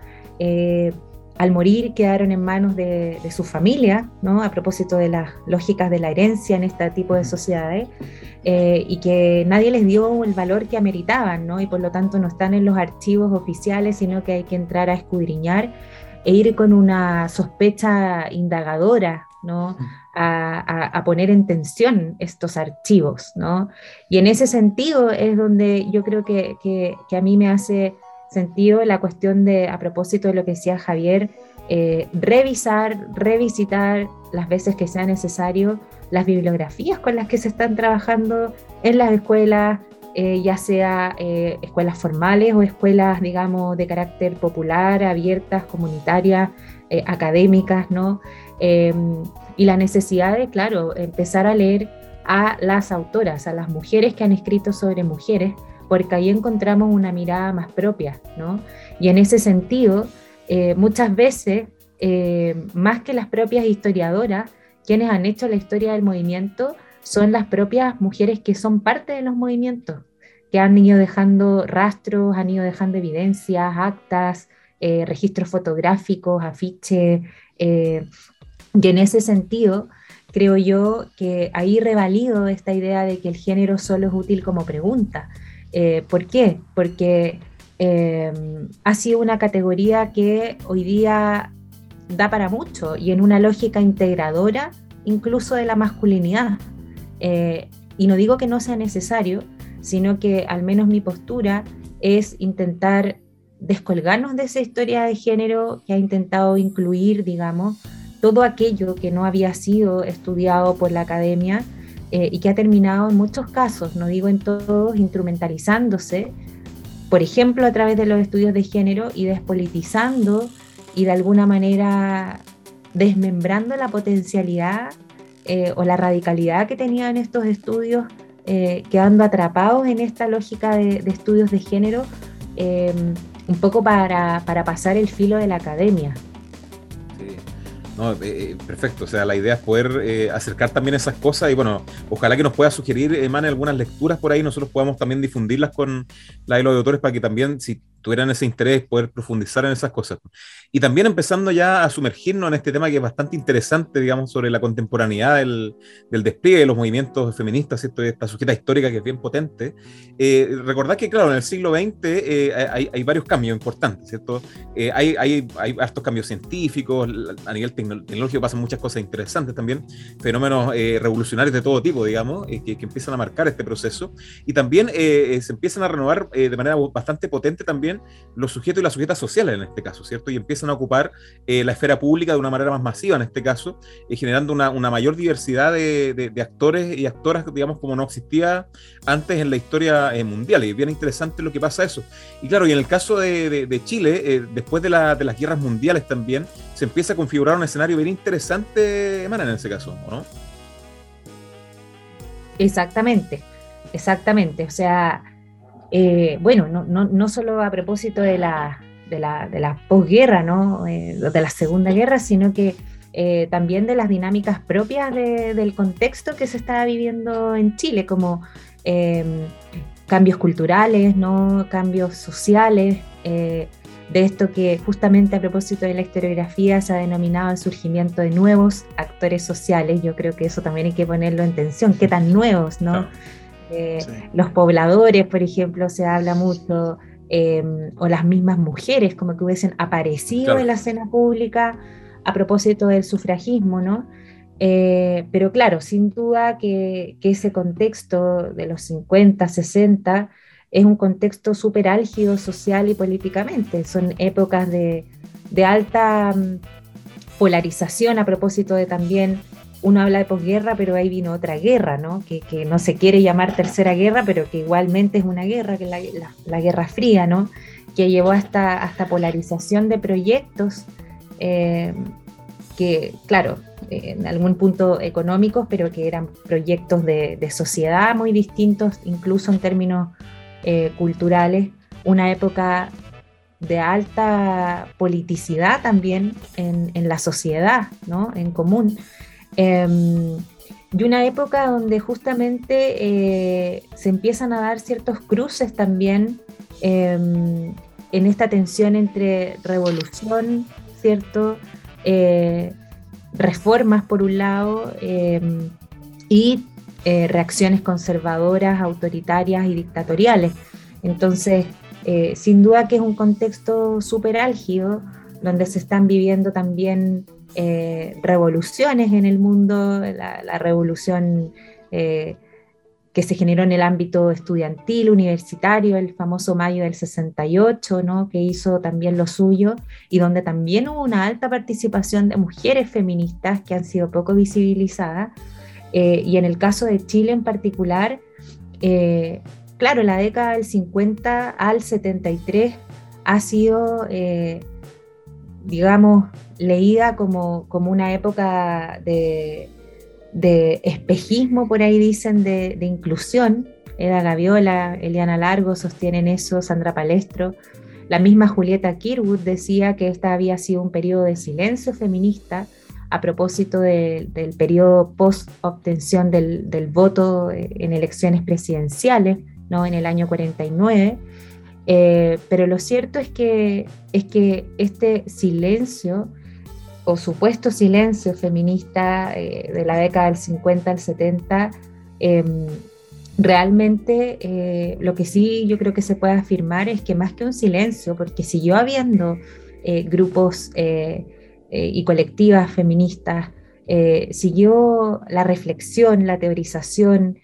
al morir quedaron en manos de, su familia, ¿no? a propósito de las lógicas de la herencia en este tipo de sociedades, eh, y que nadie les dio el valor que ameritaban, ¿no? y por lo tanto no están en los archivos oficiales, sino que hay que entrar a escudriñar e ir con una sospecha indagadora ¿no? A, poner en tensión estos archivos. ¿no? Y en ese sentido es donde yo creo que, a mí me hace sentido la cuestión de, a propósito de lo que decía Javier, eh, revisar, revisitar las veces que sea necesario las bibliografías con las que se están trabajando en las escuelas, eh, ya sea eh, escuelas formales o escuelas, digamos, de carácter popular, abiertas, comunitarias, académicas, ¿no? Em, y la necesidad de, claro, empezar a leer a las autoras, a las mujeres que han escrito sobre mujeres, porque ahí encontramos una mirada más propia, ¿no? Y en ese sentido, eh, muchas veces, eh, más que las propias historiadoras, quienes han hecho la historia del movimiento son las propias mujeres que son parte de los movimientos, que han ido dejando rastros, han ido dejando evidencias, actas, eh, registros fotográficos, afiches. y en ese sentido, creo yo que ahí revalido esta idea de que el género solo es útil como pregunta. Eh, ¿Por qué? Porque eh, ha sido una categoría que hoy día da para mucho y en una lógica integradora incluso de la masculinidad. Eh, y no digo que no sea necesario, sino que al menos mi postura es intentar descolgarnos de esa historia de género que ha intentado incluir, digamos, todo aquello que no había sido estudiado por la academia eh, y que ha terminado en muchos casos, no digo en todos, instrumentalizándose, por ejemplo, a través de los estudios de género y despolitizando y de alguna manera desmembrando la potencialidad eh, o la radicalidad que tenían estos estudios, eh, quedando atrapados en esta lógica de, estudios de género, un poco para, para pasar el filo de la academia. No, eh, eh, perfecto, o sea, la idea es poder eh, acercar también esas cosas y bueno, ojalá que nos pueda sugerir, Emane, algunas lecturas por ahí, nosotros podamos también difundirlas con la de los autores para que también, si tuvieran ese interés, poder profundizar en esas cosas. Y también empezando ya a sumergirnos en este tema que es bastante interesante, digamos, sobre la contemporaneidad del, del despliegue de los movimientos feministas, ¿cierto? Esta sujeta histórica que es bien potente. Eh, recordad que, claro, en el siglo XX eh, hay, hay, varios cambios importantes, ¿cierto? Eh, hay, hay, hay hartos cambios científicos, a nivel tecnológico pasan muchas cosas interesantes también, fenómenos revolucionarios de todo tipo, digamos, que, que, empiezan a marcar este proceso. Y también se empiezan a renovar de manera bastante potente también los sujetos y las sujetas sociales en este caso, ¿cierto? Y empiezan a ocupar eh, la esfera pública de una manera más masiva en este caso, eh, generando una, mayor diversidad de, actores y actoras, digamos, como no existía antes en la historia eh, mundial. Y es bien interesante lo que pasa eso. Y claro, y en el caso de, Chile, después de, las guerras mundiales también, se empieza a configurar un escenario bien interesante, Emana, en ese caso, ¿o no? Exactamente, exactamente. O sea, eh, bueno, no, solo a propósito de la, de la, de la posguerra, ¿no? Eh, de la Segunda Guerra, sino que eh, también de las dinámicas propias del contexto que se estaba viviendo en Chile, como cambios culturales, ¿no? cambios sociales, de esto que justamente a propósito de la historiografía se ha denominado el surgimiento de nuevos actores sociales. Yo creo que eso también hay que ponerlo en tensión, qué tan nuevos, ¿no? Los pobladores, por ejemplo, se habla mucho, em, o las mismas mujeres como que hubiesen aparecido en la escena pública a propósito del sufragismo, ¿no? Eh, pero claro, sin duda que, ese contexto de los 50, 60 es un contexto súper álgido social y políticamente. Son épocas de, de alta mm, polarización a propósito de también uno habla de posguerra, pero ahí vino otra guerra, ¿no? Que, no se quiere llamar tercera guerra, pero que igualmente es una guerra, que es la, Guerra Fría, ¿no? Que llevó hasta, hasta polarización de proyectos eh, que, claro, en algún punto económicos, pero que eran proyectos de, sociedad muy distintos, incluso en términos eh, culturales. Una época de alta politicidad también en, en la sociedad, ¿no? En común. Em, y una época donde justamente eh, se empiezan a dar ciertos cruces también em, en esta tensión entre revolución, ¿cierto? Eh, reformas por un lado em, y eh, reacciones conservadoras, autoritarias y dictatoriales. Entonces, sin duda que es un contexto súper álgido donde se están viviendo también eh, revoluciones en el mundo, la, revolución eh, que se generó en el ámbito estudiantil, universitario, el famoso mayo del 68, ¿no? que hizo también lo suyo, y donde también hubo una alta participación de mujeres feministas que han sido poco visibilizadas. Eh, y en el caso de Chile en particular, claro, la década del 50 al 73 ha sido digamos, leída como, como una época de, de espejismo, por ahí dicen, de, inclusión. Eda Gaviola, Eliana Largo sostienen eso, Sandra Palestro. La misma Julieta Kirwood decía que esta había sido un periodo de silencio feminista a propósito del periodo post-obtención del, voto en elecciones presidenciales, ¿no? en el año 49. Eh, pero lo cierto es que, es que este silencio o supuesto silencio feminista eh, de la década del 50 al 70, em, realmente eh, lo que sí yo creo que se puede afirmar es que más que un silencio, porque siguió habiendo eh, grupos y colectivas feministas, siguió la reflexión, la teorización,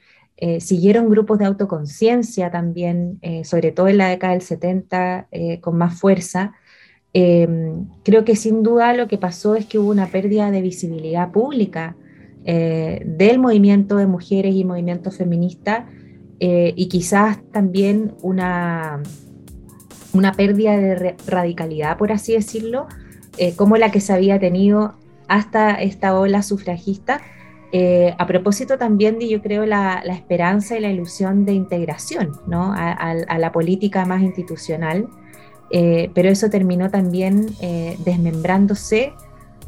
siguieron grupos de autoconciencia también, sobre todo en la década del 70, con más fuerza. Em, creo que sin duda lo que pasó es que hubo una pérdida de visibilidad pública eh, del movimiento de mujeres y movimiento feminista eh, y quizás también una, una pérdida de radicalidad, por así decirlo, eh, como la que se había tenido hasta esta ola sufragista. A propósito también de, yo creo, la, esperanza y la ilusión de integración ¿no? a la política más institucional. Eh, pero eso terminó también eh, desmembrándose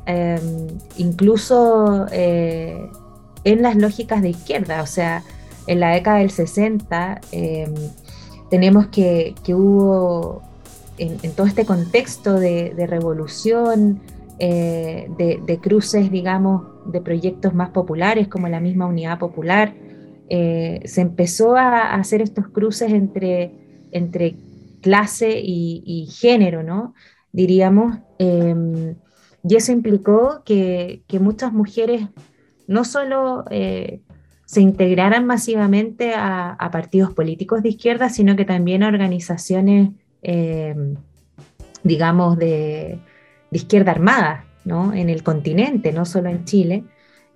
em, incluso eh, en las lógicas de izquierda, o sea, en la década del 60 em, tenemos que, hubo en, todo este contexto de, revolución, de, cruces, digamos, de proyectos más populares como la misma Unidad Popular, se empezó a, hacer estos cruces entre, entre clase y, género, ¿no? Diríamos. Em, y eso implicó que, muchas mujeres no solo eh, se integraran masivamente a, partidos políticos de izquierda, sino que también a organizaciones, em, digamos, de, izquierda armada, ¿no? En el continente, no solo en Chile.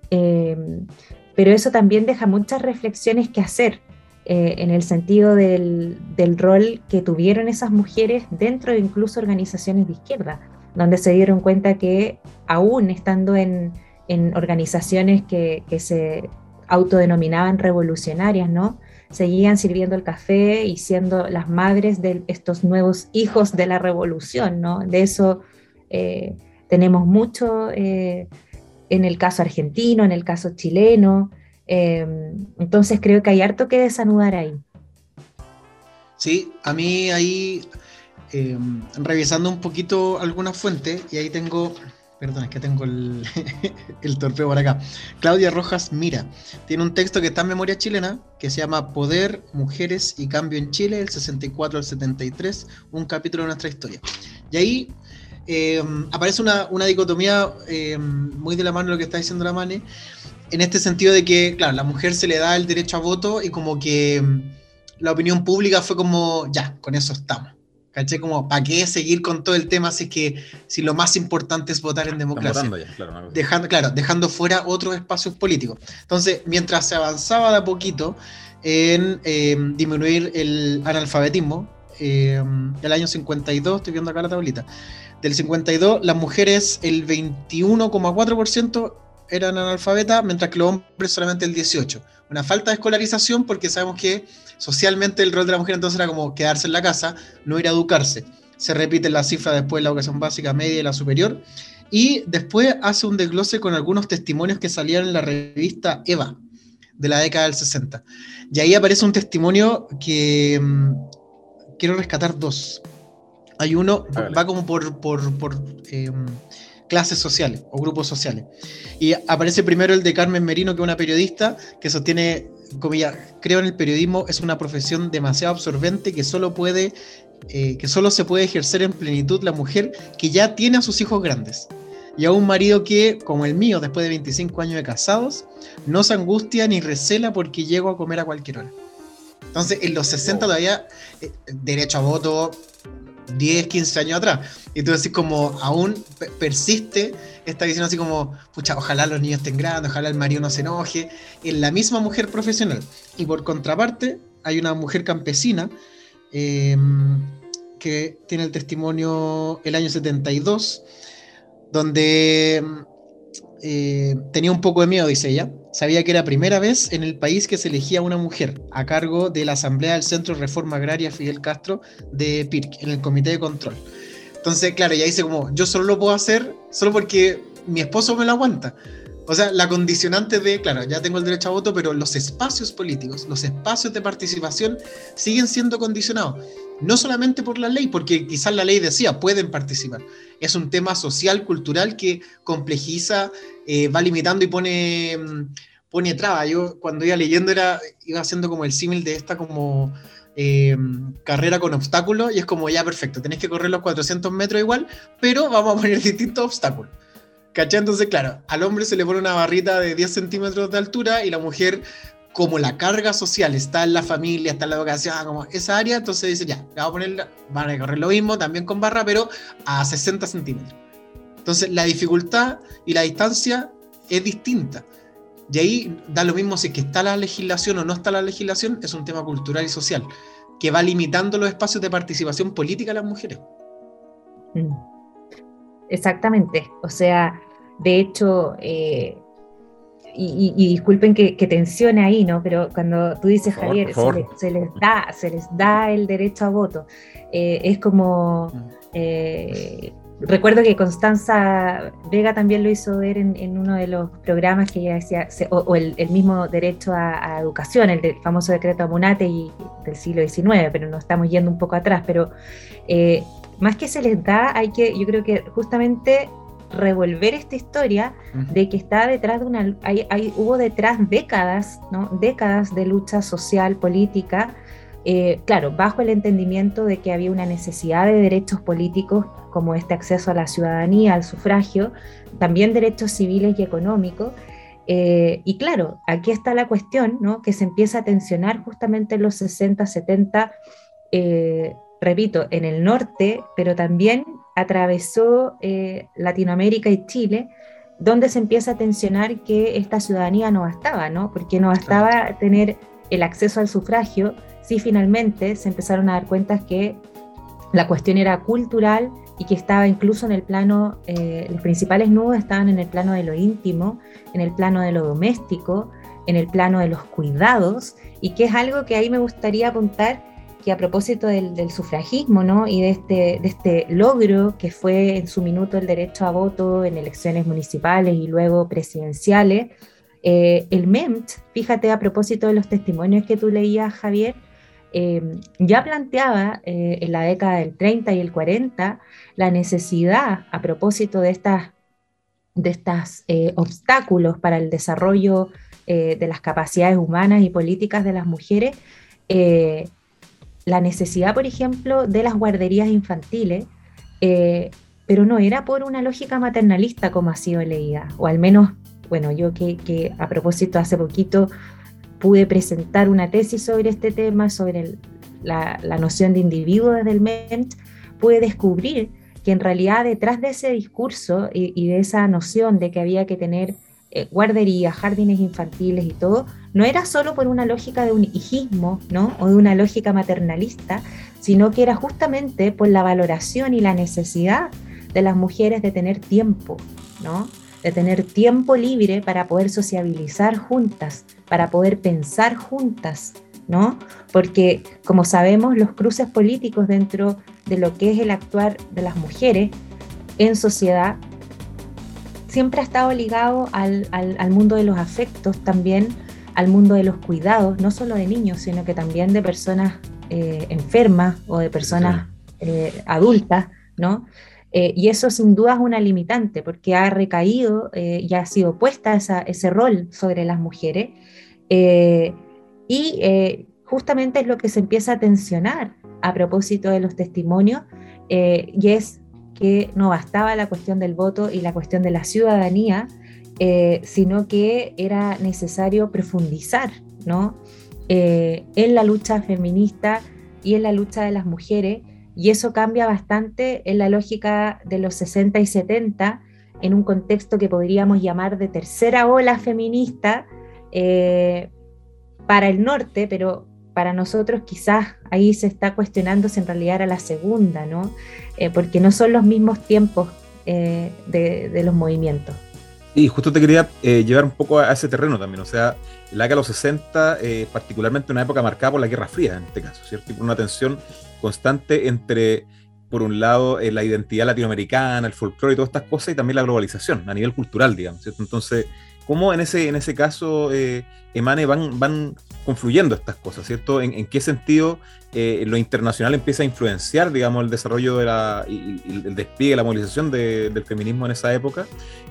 Em, pero eso también deja muchas reflexiones que hacer eh, en el sentido del, rol que tuvieron esas mujeres dentro de incluso organizaciones de izquierda, donde se dieron cuenta que aún estando en, organizaciones que, se autodenominaban revolucionarias, ¿no? Seguían sirviendo el café y siendo las madres de estos nuevos hijos de la revolución, ¿no? De eso eh, tenemos mucho eh, en el caso argentino, en el caso chileno, Em, entonces creo que hay harto que desanudar ahí. Sí, a mí ahí, em, revisando un poquito algunas fuentes, y ahí tengo, perdón, es que tengo el, el torpeo por acá. Claudia Rojas Mira, tiene un texto que está en memoria chilena, que se llama Poder, Mujeres y Cambio en Chile, el 64 al 73, un capítulo de nuestra historia. Y ahí em, aparece una, una dicotomía muy de la mano de lo que está diciendo la Mane, en este sentido de que, claro, la mujer se le da el derecho a voto y como que mm, la opinión pública fue como, ya, con eso estamos. ¿Caché? Como, ¿para qué seguir con todo el tema si que si lo más importante es votar en democracia? claro, dejando, claro, dejando fuera otros espacios políticos. Entonces, mientras se avanzaba de a poquito en em, disminuir el analfabetismo, eh, el año 52, estoy viendo acá la tablita, del 52, las mujeres el 21,4% eran analfabetas, mientras que los hombres solamente el 18. Una falta de escolarización porque sabemos que socialmente el rol de la mujer entonces era como quedarse en la casa, no ir a educarse. Se repite la cifra después de la educación básica, media y la superior. Y después hace un desglose con algunos testimonios que salían en la revista Eva de la década del 60. Y ahí aparece un testimonio que mm, quiero rescatar dos. Hay uno, va como por, por, por em, clases sociales o grupos sociales. Y aparece primero el de Carmen Merino, que es una periodista que sostiene, como ya creo en el periodismo, es una profesión demasiado absorbente que solo puede, eh, que solo se puede ejercer en plenitud la mujer que ya tiene a sus hijos grandes. Y a un marido que, como el mío, después de 25 años de casados, no se angustia ni recela porque llego a comer a cualquier hora. Entonces, en los 60 todavía, eh, derecho a voto, 10, 15 años atrás. Y tú decís como, aún persiste esta visión así como, pucha, ojalá los niños estén grandes, ojalá el marido no se enoje, en la misma mujer profesional. Y por contraparte, hay una mujer campesina em, que tiene el testimonio el año 72, donde em, eh, tenía un poco de miedo, dice ella. Sabía que era primera vez en el país que se elegía una mujer a cargo de la Asamblea del Centro de Reforma Agraria Fidel Castro de PIRC, en el Comité de Control. Entonces, claro, ella dice como, yo solo lo puedo hacer solo porque mi esposo me lo aguanta. O sea, la condicionante de, claro, ya tengo el derecho a voto, pero los espacios políticos, los espacios de participación siguen siendo condicionados. No solamente por la ley, porque quizás la ley decía, pueden participar. Es un tema social, cultural que complejiza, eh, va limitando y pone, mm, pone traba. Yo cuando iba leyendo era, iba haciendo como el símil de esta como eh, carrera con obstáculos y es como ya perfecto, tenés que correr los 400 metros igual, pero vamos a poner distintos obstáculos. ¿Cachai? Entonces, claro, al hombre se le pone una barrita de 10 centímetros de altura y la mujer, como la carga social está en la familia, está en la educación, como esa área, entonces dice, ya, le vamos a poner, van a correr lo mismo, también con barra, pero a 60 centímetros. Entonces, la dificultad y la distancia es distinta. Y ahí da lo mismo si es que está la legislación o no está la legislación, es un tema cultural y social, que va limitando los espacios de participación política a las mujeres. Mm. Exactamente, o sea, de hecho, eh, y, disculpen que, tensione ahí, ¿no? Pero cuando tú dices, Javier, se, les da, se les da el derecho a voto, eh, es como... Mm. Eh, recuerdo que Constanza Vega también lo hizo ver en, uno de los programas que ella decía, o, el, mismo derecho a, educación, el famoso decreto Amunate y, del siglo XIX, pero nos estamos yendo un poco atrás, pero eh, más que se les da, hay que, yo creo que justamente revolver esta historia de que está detrás de una, hay, hubo detrás décadas, ¿no? décadas de lucha social, política, eh, claro, bajo el entendimiento de que había una necesidad de derechos políticos como este acceso a la ciudadanía, al sufragio, también derechos civiles y económicos. Eh, y claro, aquí está la cuestión, ¿no? que se empieza a tensionar justamente en los 60, 70, eh, repito, en el norte, pero también atravesó Latinoamérica y Chile, donde se empieza a tensionar que esta ciudadanía no bastaba, ¿no? porque no bastaba tener el acceso al sufragio, sí finalmente se empezaron a dar cuenta que la cuestión era cultural y que estaba incluso en el plano, eh, los principales nudos estaban en el plano de lo íntimo, en el plano de lo doméstico, en el plano de los cuidados, y que es algo que ahí me gustaría apuntar que a propósito del, sufragismo ¿no? y de este, de este logro que fue en su minuto el derecho a voto en elecciones municipales y luego presidenciales, eh, el MEMT, fíjate a propósito de los testimonios que tú leías, Javier, Em, ya planteaba eh, en la década del 30 y el 40 la necesidad, a propósito de estas de estos eh, obstáculos para el desarrollo eh, de las capacidades humanas y políticas de las mujeres, la necesidad, por ejemplo, de las guarderías infantiles, pero no era por una lógica maternalista como ha sido leída, o al menos, bueno, yo que, a propósito hace poquito pude presentar una tesis sobre este tema, sobre la, noción de individuo desde el MENT, pude descubrir que en realidad detrás de ese discurso y, de esa noción de que había que tener eh, guarderías, jardines infantiles y todo, no era solo por una lógica de un hijismo, ¿no? O de una lógica maternalista, sino que era justamente por la valoración y la necesidad de las mujeres de tener tiempo, ¿no? de tener tiempo libre para poder sociabilizar juntas, para poder pensar juntas, ¿no? Porque, como sabemos, los cruces políticos dentro de lo que es el actuar de las mujeres en sociedad siempre ha estado ligado al, mundo de los afectos, también al mundo de los cuidados, no solo de niños, sino que también de personas eh, enfermas o de personas eh, adultas, ¿no? Eh, y eso sin duda es una limitante porque ha recaído y ha sido puesta ese rol sobre las mujeres. Y justamente es lo que se empieza a tensionar a propósito de los testimonios, y es que no bastaba la cuestión del voto y la cuestión de la ciudadanía, sino que era necesario profundizar ¿no? en la lucha feminista y en la lucha de las mujeres y eso cambia bastante en la lógica de los 60 y 70, en un contexto que podríamos llamar de tercera ola feminista eh, para el norte, pero para nosotros quizás ahí se está cuestionando si en realidad era la segunda, ¿no? Eh, porque no son los mismos tiempos eh, de, los movimientos. Y justo te quería eh, llevar un poco a ese terreno también, o sea, la década de los 60, eh, particularmente una época marcada por la Guerra Fría en este caso, ¿cierto? Y por una tensión constante entre, por un lado, eh, la identidad latinoamericana, el folclore y todas estas cosas, y también la globalización a nivel cultural, digamos, ¿cierto? Entonces, ¿cómo en ese, en ese caso, Emane, van, van confluyendo estas cosas, ¿cierto? ¿En, qué sentido eh, lo internacional empieza a influenciar, digamos, el desarrollo de la, y, el despliegue, la movilización del feminismo en esa época?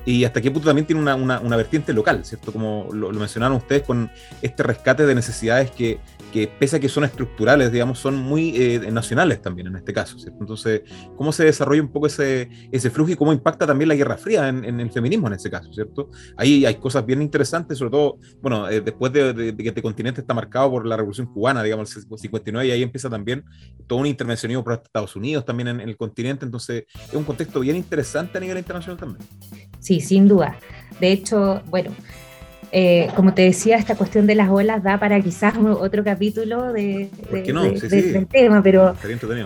Y hasta qué punto también tiene una, una, vertiente local, ¿cierto? Como lo, mencionaron ustedes con este rescate de necesidades que, que pese a que son estructurales, digamos, son muy eh, nacionales también en este caso, ¿cierto? Entonces, ¿cómo se desarrolla un poco ese, ese flujo y cómo impacta también la Guerra Fría en, en el feminismo en ese caso, ¿cierto? Ahí hay cosas bien interesantes, sobre todo, bueno, eh, después de, de, de, que este continente está marcado por la Revolución Cubana, digamos, el 59, y ahí empieza también todo un intervencionismo por Estados Unidos también en, el continente, entonces es un contexto bien interesante a nivel internacional también. Sí, sin duda. De hecho, bueno, eh, como te decía, esta cuestión de las olas da para quizás otro capítulo de, del tema, pero,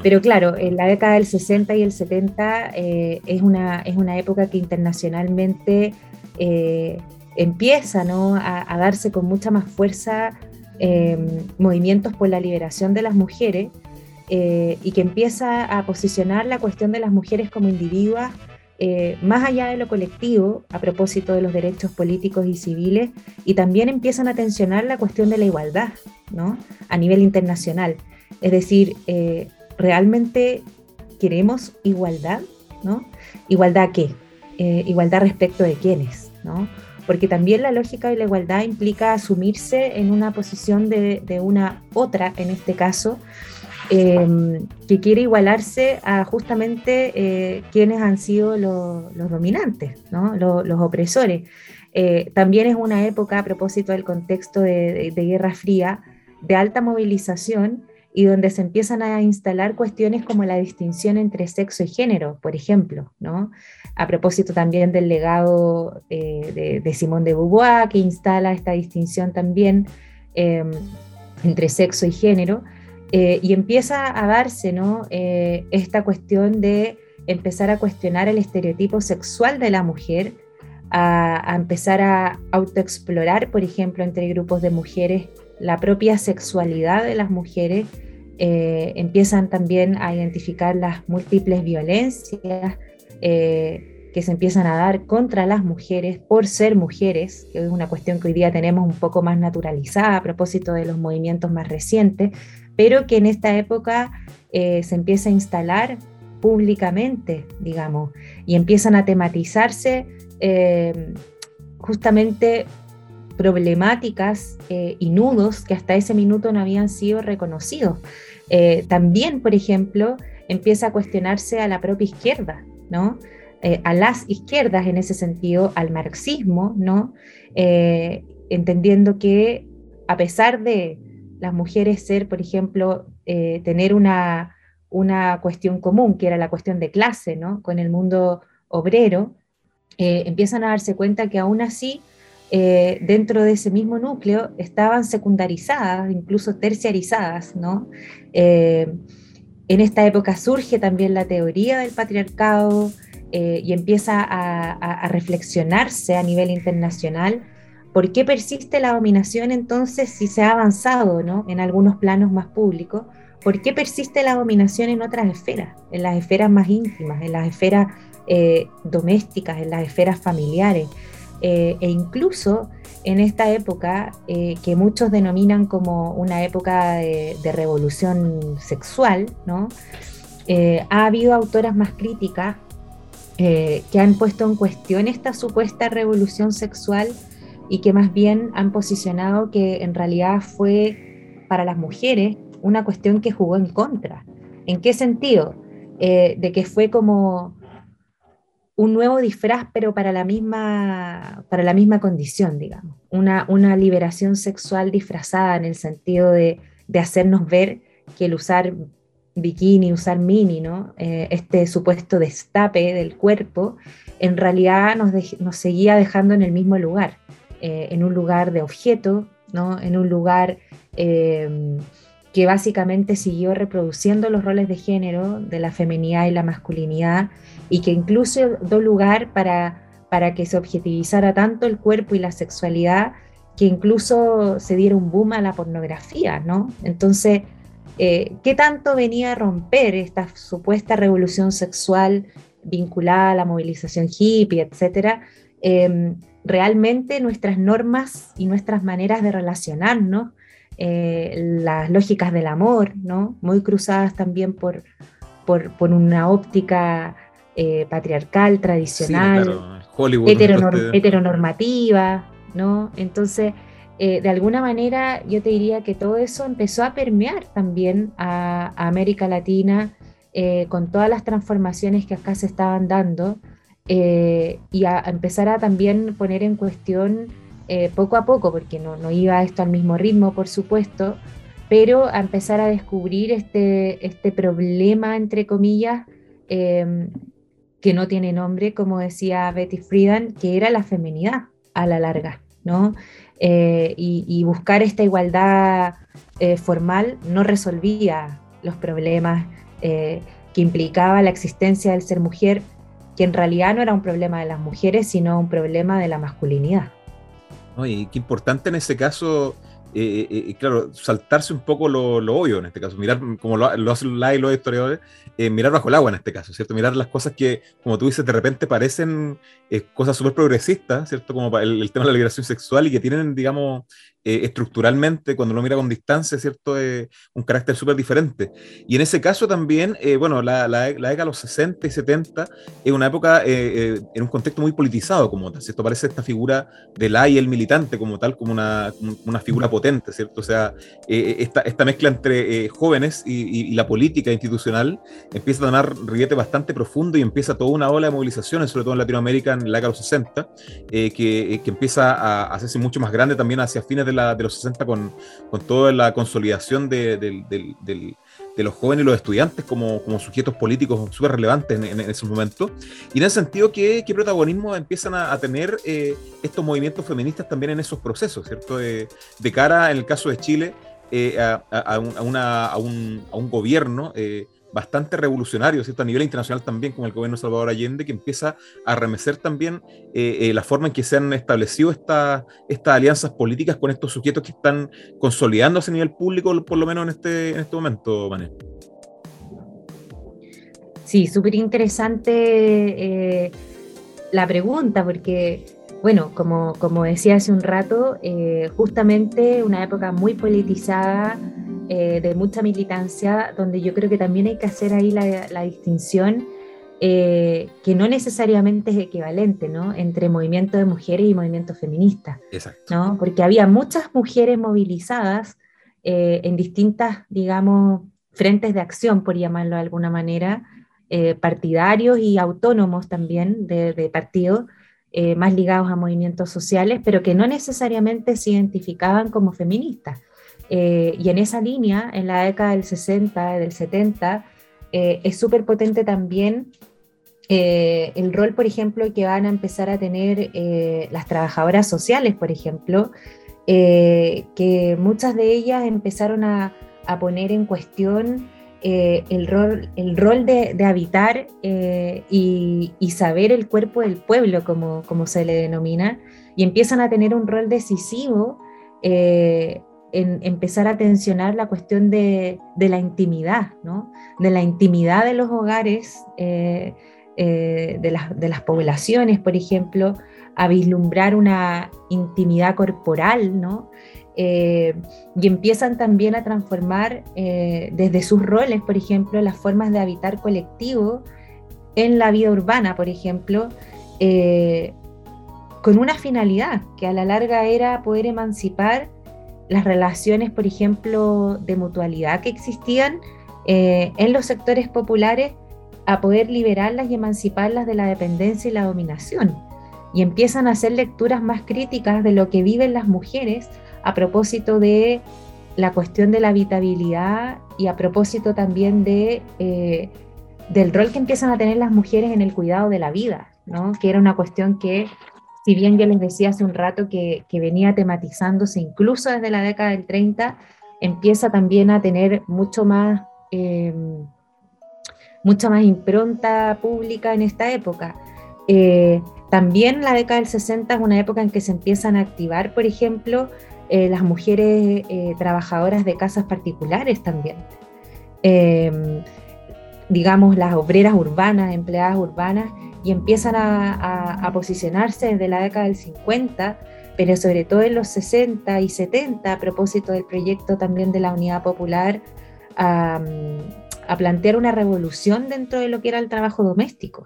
pero claro, en la década del 60 y el 70 eh, es, una, es una época que internacionalmente eh, empieza a, darse con mucha más fuerza Em, movimientos por la liberación de las mujeres eh, y que empieza a posicionar la cuestión de las mujeres como individuas eh, más allá de lo colectivo a propósito de los derechos políticos y civiles y también empiezan a tensionar la cuestión de la igualdad ¿no? a nivel internacional. Es decir, eh, ¿realmente queremos igualdad? ¿no? ¿Igualdad qué? igualdad respecto de quiénes, ¿no? Porque también la lógica de la igualdad implica asumirse en una posición de, una otra, en este caso, em, que quiere igualarse a justamente eh, quienes han sido los dominantes, los, opresores. Eh, también es una época, a propósito del contexto de Guerra Fría, de alta movilización y donde se empiezan a instalar cuestiones como la distinción entre sexo y género, por ejemplo, ¿no? A propósito también del legado eh, de, de, Simón de Beauvoir, que instala esta distinción también em, entre sexo y género, eh, y empieza a darse, ¿no? Eh, esta cuestión de empezar a cuestionar el estereotipo sexual de la mujer, a, empezar a autoexplorar, por ejemplo, entre grupos de mujeres, la propia sexualidad de las mujeres empiezan también a identificar las múltiples violencias eh, que se empiezan a dar contra las mujeres por ser mujeres, que es una cuestión que hoy día tenemos un poco más naturalizada a propósito de los movimientos más recientes, pero que en esta época eh, se empieza a instalar públicamente, digamos, y empiezan a tematizarse justamente problemáticas y nudos que hasta ese minuto no habían sido reconocidos. Eh, también, por ejemplo, empieza a cuestionarse a la propia izquierda, Eh, a las izquierdas en ese sentido, al marxismo. Eh, entendiendo que a pesar de las mujeres ser, por ejemplo, tener una, una cuestión común, que era la cuestión de clase. Con el mundo obrero, empiezan a darse cuenta que aún así eh, dentro de ese mismo núcleo estaban secundarizadas, incluso terciarizadas, ¿no? Eh, en esta época surge también la teoría del patriarcado eh, y empieza a, reflexionarse a nivel internacional por qué persiste la dominación entonces si se ha avanzado ¿no? en algunos planos más públicos, por qué persiste la dominación en otras esferas, en las esferas más íntimas, en las esferas domésticas, en las esferas familiares. Eh, e incluso en esta época eh, que muchos denominan como una época de, revolución sexual, ¿no? Eh, ha habido autoras más críticas que han puesto en cuestión esta supuesta revolución sexual y que más bien han posicionado que en realidad fue para las mujeres una cuestión que jugó en contra. ¿En qué sentido? de que fue como un nuevo disfraz, pero para la misma, para la misma condición, digamos. Una, una liberación sexual disfrazada en el sentido de, hacernos ver que el usar bikini, usar mini, ¿no? Eh, este supuesto destape del cuerpo, en realidad nos, nos seguía dejando en el mismo lugar, eh, en un lugar de objeto, ¿no? en un lugar eh, que básicamente siguió reproduciendo los roles de género de la feminidad y la masculinidad y que incluso dio lugar para, para que se objetivizara tanto el cuerpo y la sexualidad que incluso se diera un boom a la pornografía, ¿no? Entonces, eh, ¿qué tanto venía a romper esta supuesta revolución sexual vinculada a la movilización hippie, etcétera? Em, realmente nuestras normas y nuestras maneras de relacionarnos, eh, las lógicas del amor, ¿no? Muy cruzadas también por, por, una óptica eh, patriarcal, tradicional, heteronormativa, ¿no? Entonces, eh, de alguna manera yo te diría que todo eso empezó a permear también a, América Latina eh, con todas las transformaciones que acá se estaban dando eh, y a, empezar a también poner en cuestión poco a poco, porque no, no, iba esto al mismo ritmo, por supuesto, pero a empezar a descubrir este, este problema, entre comillas, em, que no tiene nombre, como decía Betty Friedan, que era la feminidad a la larga, ¿no? Eh, y, buscar esta igualdad eh, formal no resolvía los problemas eh, que implicaba la existencia del ser mujer, que en realidad no era un problema de las mujeres, sino un problema de la masculinidad. Y qué importante en ese caso eh, eh, eh, claro, saltarse un poco lo, obvio en este caso, mirar como lo, lo hacen los historiadores, mirar bajo el agua en este caso, ¿cierto? Mirar las cosas que, como tú dices, de repente parecen cosas súper progresistas, ¿cierto? Como el, tema de la liberación sexual y que tienen, digamos, eh, estructuralmente, cuando lo mira con distancia, ¿cierto? un carácter súper diferente. Y en ese caso también, eh, bueno, la, la, década de los 60 y 70 es una época eh, en un contexto muy politizado como tal, ¿cierto? Parece esta figura del y el militante como tal, como una, una figura potente, ¿cierto? O sea, esta, esta, mezcla entre jóvenes y, la política institucional empieza a tomar riguete bastante profundo y empieza toda una ola de movilizaciones, sobre todo en Latinoamérica en la década de los 60, que, que, empieza a hacerse mucho más grande también hacia fines de de los 60 con, con toda la consolidación de, de, los jóvenes y los estudiantes como, como sujetos políticos súper relevantes en, en, esos momentos. Y en ese sentido, ¿qué, qué protagonismo empiezan a, tener eh, estos movimientos feministas también en esos procesos, ¿cierto? De, cara, en el caso de Chile, eh, a, a, una, a, un, a un gobierno eh, bastante revolucionario, ¿cierto? A nivel internacional también, como el gobierno de Salvador Allende, que empieza a remecer también eh, eh, la forma en que se han establecido estas alianzas políticas con estos sujetos que están consolidándose a nivel público, por lo menos en este, este momento, Mané. Sí, súper interesante eh, la pregunta, porque, bueno, como, como decía hace un rato, justamente una época muy politizada, eh, de mucha militancia, donde yo creo que también hay que hacer ahí la, distinción eh, que no necesariamente es equivalente ¿no? entre movimiento de mujeres y movimiento feminista. ¿no? Porque había muchas mujeres movilizadas eh, en distintas, digamos, frentes de acción, por llamarlo de alguna manera, partidarios y autónomos también de, de partidos. Más ligados a movimientos sociales, pero que no necesariamente se identificaban como feministas. Eh, y en esa línea, en la década del 60, del 70, eh, es súper potente también eh, el rol, por ejemplo, que van a empezar a tener las trabajadoras sociales, por ejemplo, que muchas de ellas empezaron a, poner en cuestión el rol, el rol de, habitar y, y, saber el cuerpo del pueblo, como, como se le denomina, y empiezan a tener un rol decisivo en empezar a tensionar la cuestión de, la intimidad, ¿no? de la intimidad de los hogares, eh, eh, de, las, poblaciones, por ejemplo, a vislumbrar una intimidad corporal, ¿no? Eh, y empiezan también a transformar desde sus roles, por ejemplo, las formas de habitar colectivo en la vida urbana, por ejemplo, con una finalidad que a la larga era poder emancipar las relaciones, por ejemplo, de mutualidad que existían eh, en los sectores populares a poder liberarlas y emanciparlas de la dependencia y la dominación. Y empiezan a hacer lecturas más críticas de lo que viven las mujeres a propósito de la cuestión de la habitabilidad y a propósito también de, eh, del rol que empiezan a tener las mujeres en el cuidado de la vida, ¿no? que era una cuestión que si bien yo les decía hace un rato que, venía tematizándose incluso desde la década del 30, empieza también a tener mucho más, mucha más impronta pública en esta época. Eh, También la década del 60 es una época en que se empiezan a activar, por ejemplo, eh, las mujeres eh, trabajadoras de casas particulares también. Em, digamos, las obreras urbanas, empleadas urbanas, y empiezan a, posicionarse desde la década del 50, pero sobre todo en los 60 y 70, a propósito del proyecto también de la Unidad Popular, a, plantear una revolución dentro de lo que era el trabajo doméstico,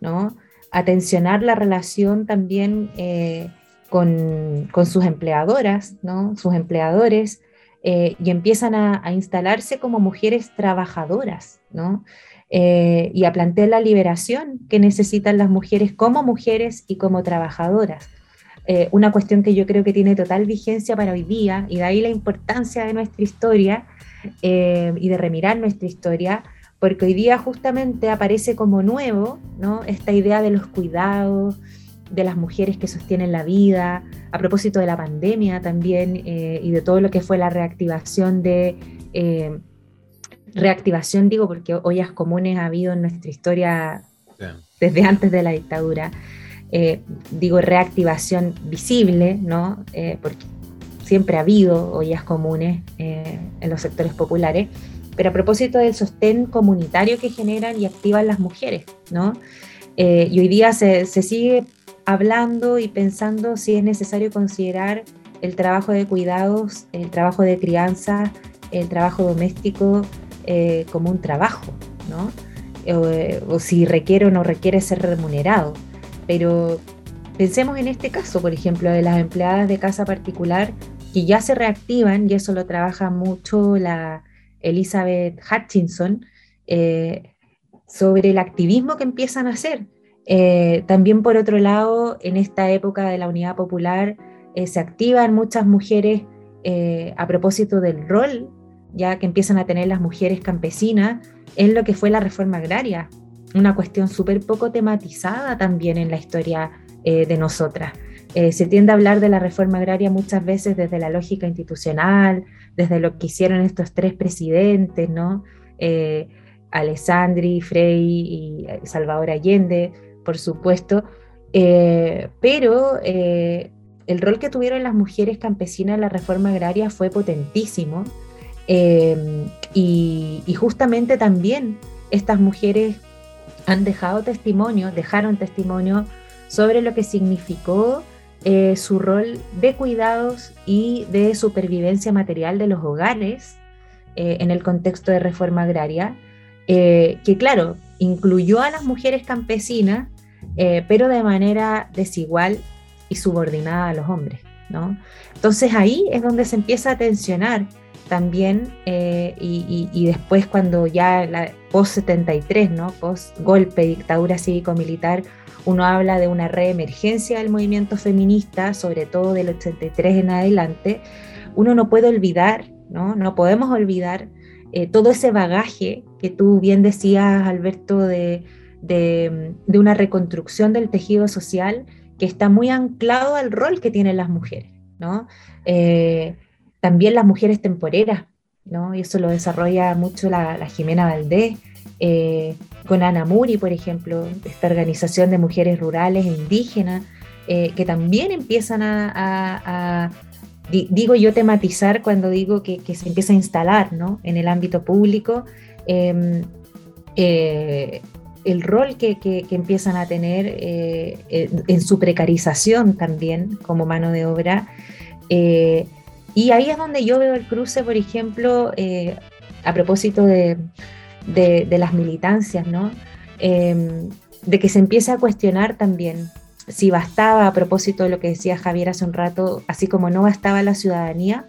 ¿no? A tensionar la relación también eh, con, sus empleadoras, ¿no? Sus empleadores, eh, y empiezan a, a, instalarse como mujeres trabajadoras, ¿no? Eh, y a plantear la liberación que necesitan las mujeres como mujeres y como trabajadoras. Eh, una cuestión que yo creo que tiene total vigencia para hoy día y de ahí la importancia de nuestra historia eh, y de remirar nuestra historia, porque hoy día justamente aparece como nuevo ¿no? esta idea de los cuidados, de las mujeres que sostienen la vida, a propósito de la pandemia también y de todo lo que fue la reactivación de reactivación, digo, porque ollas comunes ha habido en nuestra historia desde antes de la dictadura. Eh, digo, reactivación visible, ¿no? Eh, porque siempre ha habido ollas comunes eh, en los sectores populares, pero a propósito del sostén comunitario que generan y activan las mujeres, ¿no? y hoy día se, se sigue hablando y pensando si es necesario considerar el trabajo de cuidados, el trabajo de crianza, el trabajo doméstico eh, como un trabajo, ¿no? Eh, o, si requiere o no requiere ser remunerado. Pero pensemos en este caso, por ejemplo, de las empleadas de casa particular que ya se reactivan, y eso lo trabaja mucho la Elizabeth Hutchinson, eh, sobre el activismo que empiezan a hacer. También por otro lado, en esta época de la Unidad Popular, se activan muchas mujeres a propósito del rol ya que empiezan a tener las mujeres campesinas, en lo que fue la reforma agraria, una cuestión súper poco tematizada también en la historia eh, de nosotras. Eh, se tiende a hablar de la reforma agraria muchas veces desde la lógica institucional, desde lo que hicieron estos tres presidentes, ¿no? Eh, Alessandri, Frei y Salvador Allende, por supuesto, pero el rol que tuvieron las mujeres campesinas en la reforma agraria fue potentísimo Em, y, justamente también estas mujeres han dejado testimonio, dejaron testimonio sobre lo que significó eh, su rol de cuidados y de supervivencia material de los hogares eh, en el contexto de reforma agraria, eh, que claro, incluyó a las mujeres campesinas, pero de manera desigual y subordinada a los hombres. ¿no? Entonces ahí es donde se empieza a tensionar también, eh, y, después cuando ya la post-73, ¿no? post-golpe, dictadura cívico-militar, uno habla de una reemergencia del movimiento feminista, sobre todo del 83 en adelante, uno no puede olvidar, no, no podemos olvidar eh, todo ese bagaje que tú bien decías, Alberto, de, de, una reconstrucción del tejido social que está muy anclado al rol que tienen las mujeres, ¿no? Eh, también las mujeres temporeras, ¿no? Y eso lo desarrolla mucho la, Jimena Valdés, eh, con Ana Muri, por ejemplo, esta organización de mujeres rurales e indígenas, eh, que también empiezan a, digo yo, tematizar cuando digo que, se empieza a instalar ¿no? en el ámbito público. Em, el rol que, que, empiezan a tener en su precarización también como mano de obra, y ahí es donde yo veo el cruce, por ejemplo, eh, a propósito de, las militancias, ¿no? Em, de que se empieza a cuestionar también si bastaba, a propósito de lo que decía Javier hace un rato, así como no bastaba la ciudadanía,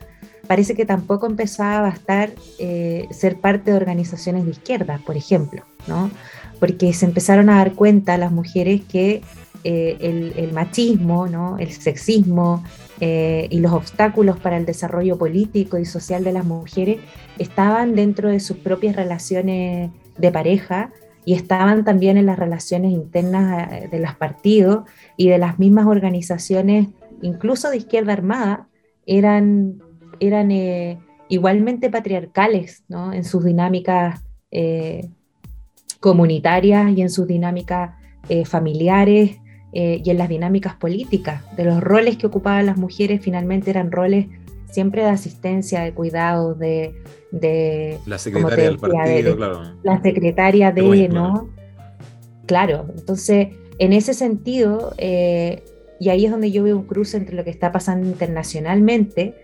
parece que tampoco empezaba a bastar eh, ser parte de organizaciones de izquierda, por ejemplo, ¿no? Porque se empezaron a dar cuenta las mujeres que eh, el, machismo, ¿no? el sexismo, eh, y los obstáculos para el desarrollo político y social de las mujeres estaban dentro de sus propias relaciones de pareja y estaban también en las relaciones internas eh, de los partidos y de las mismas organizaciones, incluso de izquierda armada, eran, eran eh, igualmente patriarcales ¿no? en sus dinámicas comunitarias y en sus dinámicas familiares y en las dinámicas políticas, de los roles que ocupaban las mujeres, finalmente eran roles siempre de asistencia, de cuidado, de... de la secretaria del partido, claro. La secretaria de, ¿no? Claro, entonces, en ese sentido, eh, y ahí es donde yo veo un cruce entre lo que está pasando internacionalmente,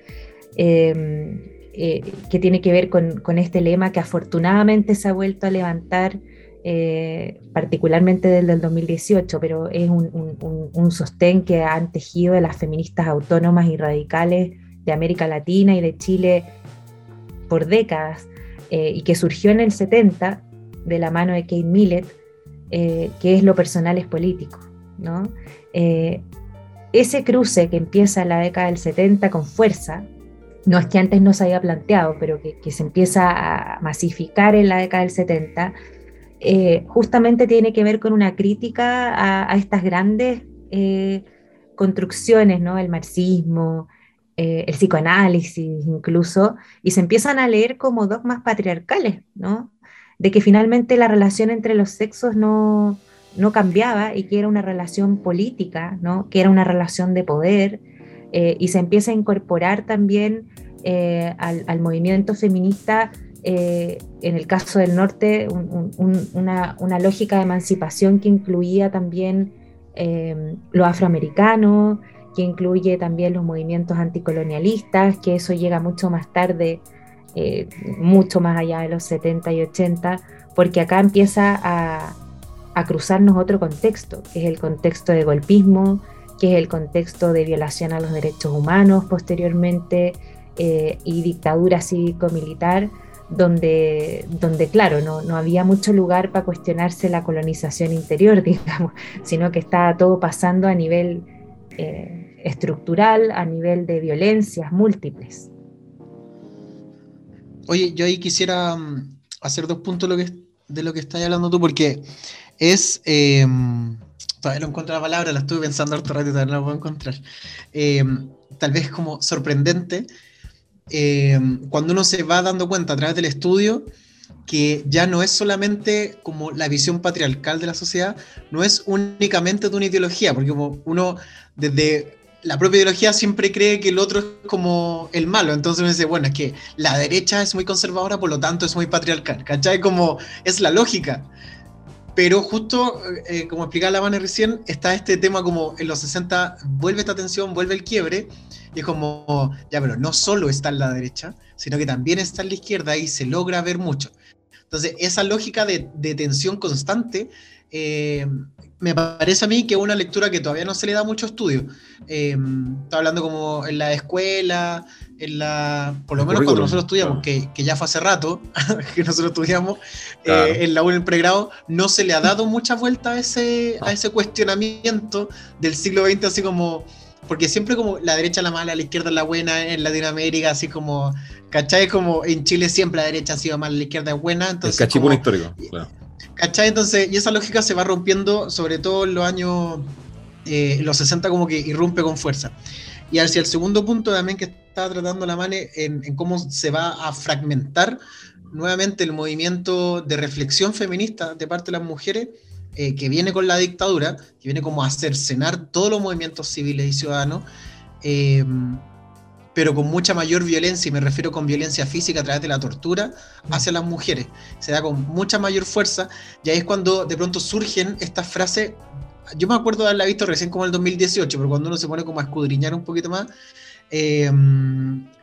em, eh, que tiene que ver con, con, este lema que afortunadamente se ha vuelto a levantar, eh, particularmente desde el 2018, pero es un, un, un, sostén que han tejido de las feministas autónomas y radicales de América Latina y de Chile por décadas eh, y que surgió en el 70 de la mano de Kate Millett, eh, que es lo personal es político. ¿no? Eh, ese cruce que empieza en la década del 70 con fuerza, no es que antes no se haya planteado, pero que, se empieza a masificar en la década del 70, justamente tiene que ver con una crítica a, estas grandes construcciones, ¿no? el marxismo, eh, el psicoanálisis incluso, y se empiezan a leer como dogmas patriarcales, ¿no? De que finalmente la relación entre los sexos no, no cambiaba y que era una relación política, ¿no? Que era una relación de poder, eh, y se empieza a incorporar también eh, al, movimiento feminista en el caso del norte, una, lógica de emancipación que incluía también lo afroamericano, que incluye también los movimientos anticolonialistas, que eso llega mucho más tarde, eh, mucho más allá de los 70 y 80, porque acá empieza a, cruzarnos otro contexto, que es el contexto de golpismo, que es el contexto de violación a los derechos humanos posteriormente eh, y dictadura cívico-militar, donde, donde claro, no, no, había mucho lugar para cuestionarse la colonización interior, digamos, sino que estaba todo pasando a nivel eh, estructural a nivel de violencias múltiples. Oye, yo ahí quisiera mm, hacer dos puntos de lo que estás hablando tú, porque es, em, todavía no encuentro la palabra, la estuve pensando harto rato todavía no la puedo encontrar, em, tal vez como sorprendente, em, cuando uno se va dando cuenta a través del estudio, que ya no es solamente como la visión patriarcal de la sociedad, no es únicamente de una ideología, porque como uno desde la propia ideología siempre cree que el otro es como el malo. Entonces uno dice, bueno, es que la derecha es muy conservadora, por lo tanto es muy patriarcal. ¿Cachai? Como es la lógica. Pero justo, eh, como explicaba la Vane recién, está este tema como en los 60 vuelve esta tensión, vuelve el quiebre, y es como, ya, pero no solo está en la derecha, sino que también está en la izquierda y se logra ver mucho. Entonces, esa lógica de, de tensión constante eh, me parece a mí que es una lectura que todavía no se le da mucho estudio. Eh, está hablando como en la escuela, en la, por lo menos cuando nosotros estudiamos, que, que, ya fue hace rato que nosotros estudiamos, eh, en la U en el pregrado, no se le ha dado mucha vuelta a ese, a ese cuestionamiento del siglo XX, así como, porque siempre como la derecha la mala, la izquierda la buena, en Latinoamérica, así como, ¿cachai? Como en Chile siempre la derecha ha sido mala, la izquierda es buena. Entonces, el cachipún histórico, claro ¿Cachai? Entonces, y esa lógica se va rompiendo, sobre todo en los años, eh, los 60 como que irrumpe con fuerza. Y hacia el segundo punto también que estaba tratando la Mane en, cómo se va a fragmentar nuevamente el movimiento de reflexión feminista de parte de las mujeres, eh, que viene con la dictadura, que viene como a cercenar todos los movimientos civiles y ciudadanos. Eh, pero con mucha mayor violencia, y me refiero con violencia física a través de la tortura hacia las mujeres. Se da con mucha mayor fuerza, y ahí es cuando de pronto surgen estas frases. Yo me acuerdo de haberla visto recién como en el 2018, pero cuando uno se pone como a escudriñar un poquito más, eh,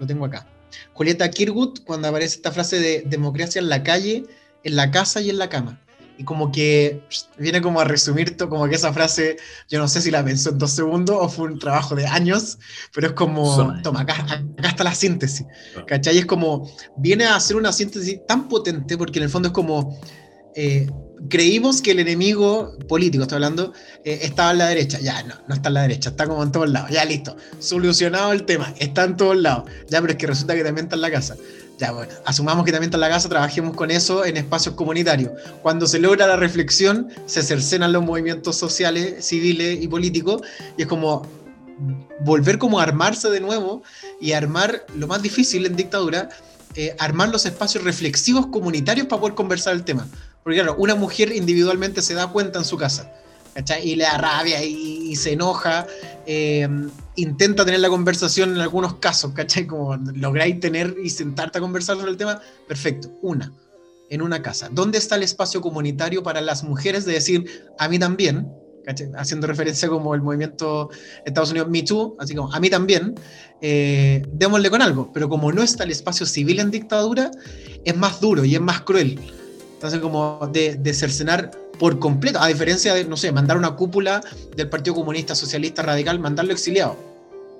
lo tengo acá. Julieta Kirgut, cuando aparece esta frase de democracia en la calle, en la casa y en la cama y como que viene como a resumir todo, como que esa frase, yo no sé si la pensó en dos segundos o fue un trabajo de años, pero es como, toma, acá, está la síntesis, ah. ¿cachai? Es como, viene a hacer una síntesis tan potente porque en el fondo es como, eh, creímos que el enemigo político, estoy hablando, eh, estaba en la derecha, ya no, no está en la derecha, está como en todos lados, ya listo, solucionado el tema, está en todos lados, ya, pero es que resulta que también está en la casa. Ya, bueno, asumamos que también está en la casa, trabajemos con eso en espacios comunitarios. Cuando se logra la reflexión, se cercenan los movimientos sociales, civiles y políticos, y es como volver como a armarse de nuevo y armar lo más difícil en dictadura, eh, armar los espacios reflexivos comunitarios para poder conversar el tema. Porque claro, una mujer individualmente se da cuenta en su casa, ¿cachai? Y le da rabia y, se enoja. Eh, intenta tener la conversación en algunos casos, ¿cachai? Como lográis tener y sentarte a conversar sobre el tema, perfecto. Una, en una casa. ¿Dónde está el espacio comunitario para las mujeres de decir, a mí también? haciendo referencia como el movimiento Estados Unidos Me Too, así como a mí también, eh, démosle con algo, pero como no está el espacio civil en dictadura, es más duro y es más cruel. Entonces como de, de cercenar por completo, a diferencia de, no sé, mandar una cúpula del Partido Comunista Socialista Radical, mandarlo exiliado.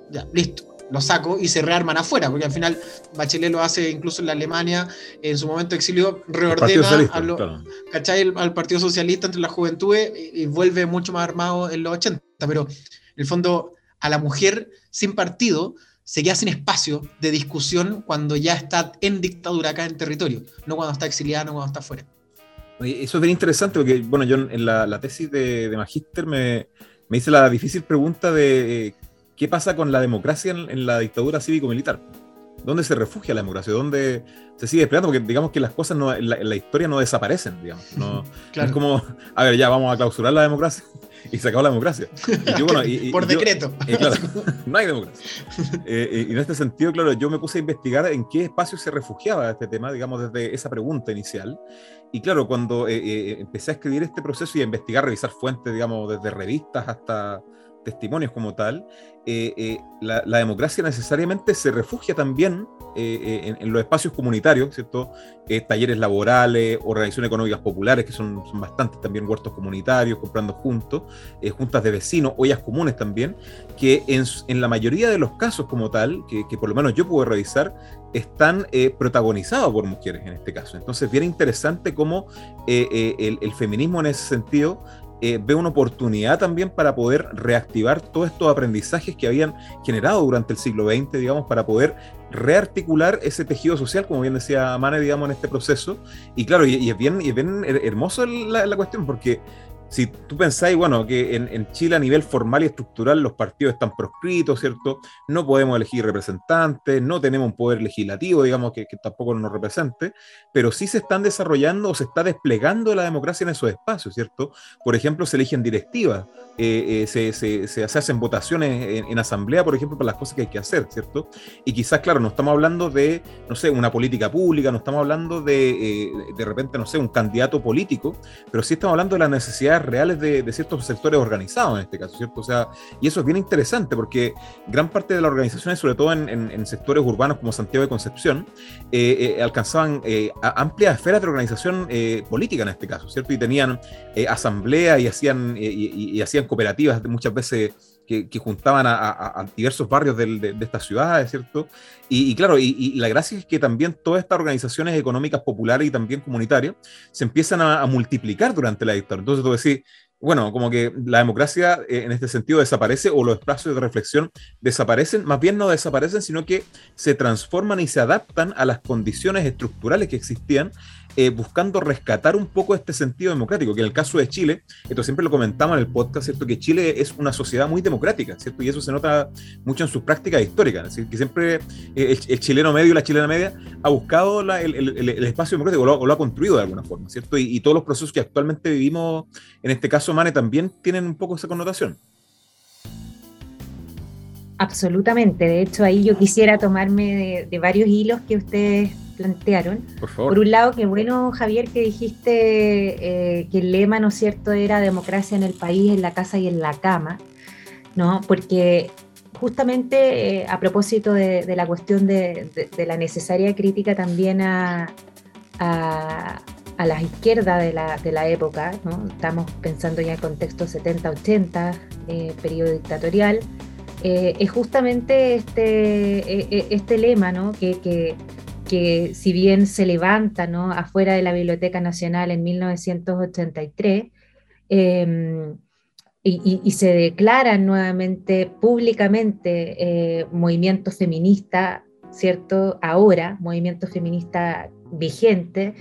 Ya, listo lo saco y se rearman afuera, porque al final Bachelet lo hace incluso en la Alemania, en su momento de exilio, reordena al, Partido Socialista entre las juventudes y, vuelve mucho más armado en los 80. Pero en el fondo, a la mujer sin partido se queda sin espacio de discusión cuando ya está en dictadura acá en territorio, no cuando está exiliada, no cuando está afuera. Eso es bien interesante porque, bueno, yo en la, tesis de, de Magíster me, me hice la difícil pregunta de eh, ¿Qué pasa con la democracia en, la dictadura cívico-militar? ¿Dónde se refugia la democracia? ¿Dónde se sigue desplegando? Porque digamos que las cosas en, la, historia no desaparecen, digamos. No, Es como, a ver, ya vamos a clausurar la democracia y se acabó la democracia. Por decreto. claro, no hay democracia. Eh, y en este sentido, claro, yo me puse a investigar en qué espacio se refugiaba este tema, digamos, desde esa pregunta inicial. Y claro, cuando eh, eh, empecé a escribir este proceso y a investigar, revisar fuentes, digamos, desde revistas hasta testimonios como tal, eh, eh, la, democracia necesariamente se refugia también eh, en, los espacios comunitarios, ¿cierto? talleres laborales, organizaciones económicas populares, que son, son bastantes también, huertos comunitarios, comprando juntos, juntas de vecinos, ollas comunes también, que en, la mayoría de los casos como tal, que, por lo menos yo pude revisar, están protagonizados por mujeres en este caso. Entonces, bien interesante cómo el, el feminismo en ese sentido eh, ve una oportunidad también para poder reactivar todos estos aprendizajes que habían generado durante el siglo XX, digamos, para poder rearticular ese tejido social, como bien decía Mane, digamos, en este proceso. Y claro, y, es, bien, y es bien hermoso la, la cuestión, porque si tú pensáis, bueno, que en, Chile a nivel formal y estructural los partidos están proscritos, ¿cierto? No podemos elegir representantes, no tenemos un poder legislativo, digamos, que, tampoco nos represente, pero sí se están desarrollando o se está desplegando la democracia en esos espacios, ¿cierto? Por ejemplo, se eligen directivas, eh, eh, se, hacen votaciones en, asamblea, por ejemplo, para las cosas que hay que hacer, ¿cierto? Y quizás, claro, no estamos hablando de, no sé, una política pública, no estamos hablando de, eh, de repente, no sé, un candidato político, pero sí estamos hablando de la necesidad reales de, ciertos sectores organizados en este caso, ¿cierto? O sea, y eso es bien interesante porque gran parte de las organizaciones, sobre todo en, sectores urbanos como Santiago de Concepción, alcanzaban amplias esferas de organización política en este caso, ¿cierto? Y tenían asamblea y hacían, y, hacían cooperativas muchas veces que, juntaban a, diversos barrios de, estas ciudades, ¿cierto? Y, claro, y, la gracia es que también todas estas organizaciones económicas populares y también comunitarias se empiezan a, multiplicar durante la dictadura. Entonces tú decís, bueno, como que la democracia eh, en este sentido desaparece o los espacios de reflexión desaparecen, más bien no desaparecen, sino que se transforman y se adaptan a las condiciones estructurales que existían eh, buscando rescatar un poco este sentido democrático, que en el caso de Chile, esto siempre lo comentamos en el podcast, ¿cierto? que Chile es una sociedad muy democrática, ¿cierto? y eso se nota mucho en sus prácticas históricas, decir, que siempre eh, el, chileno medio y la chilena media ha buscado el, espacio democrático o lo, ha construido de alguna forma, ¿cierto? Y, todos los procesos que actualmente vivimos, en este caso, Mane, también tienen un poco esa connotación. Absolutamente, de hecho ahí yo quisiera tomarme de, de varios hilos que ustedes plantearon. Por, un lado, qué bueno, Javier, que dijiste eh, que el lema, ¿no es cierto?, era democracia en el país, en la casa y en la cama, ¿no? Porque justamente eh, a propósito de, la cuestión de, la necesaria crítica también a, a, la izquierda de la, de la época, ¿no? estamos pensando ya en contexto 70-80, eh, periodo dictatorial, es justamente este, este lema ¿no? que, que, que si bien se levanta ¿no? afuera de la Biblioteca Nacional en 1983, em, y, se declaran nuevamente públicamente eh, movimiento feminista, ¿cierto? Ahora, movimiento feminista vigente,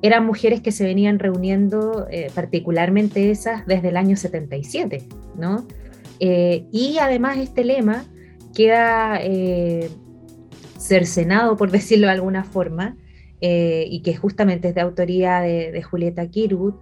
eran mujeres que se venían reuniendo, eh, particularmente esas, desde el año 77, ¿no? Eh, y además este lema queda cercenado, por decirlo de alguna forma, eh, y que justamente es de autoría de, Julieta Kirwood,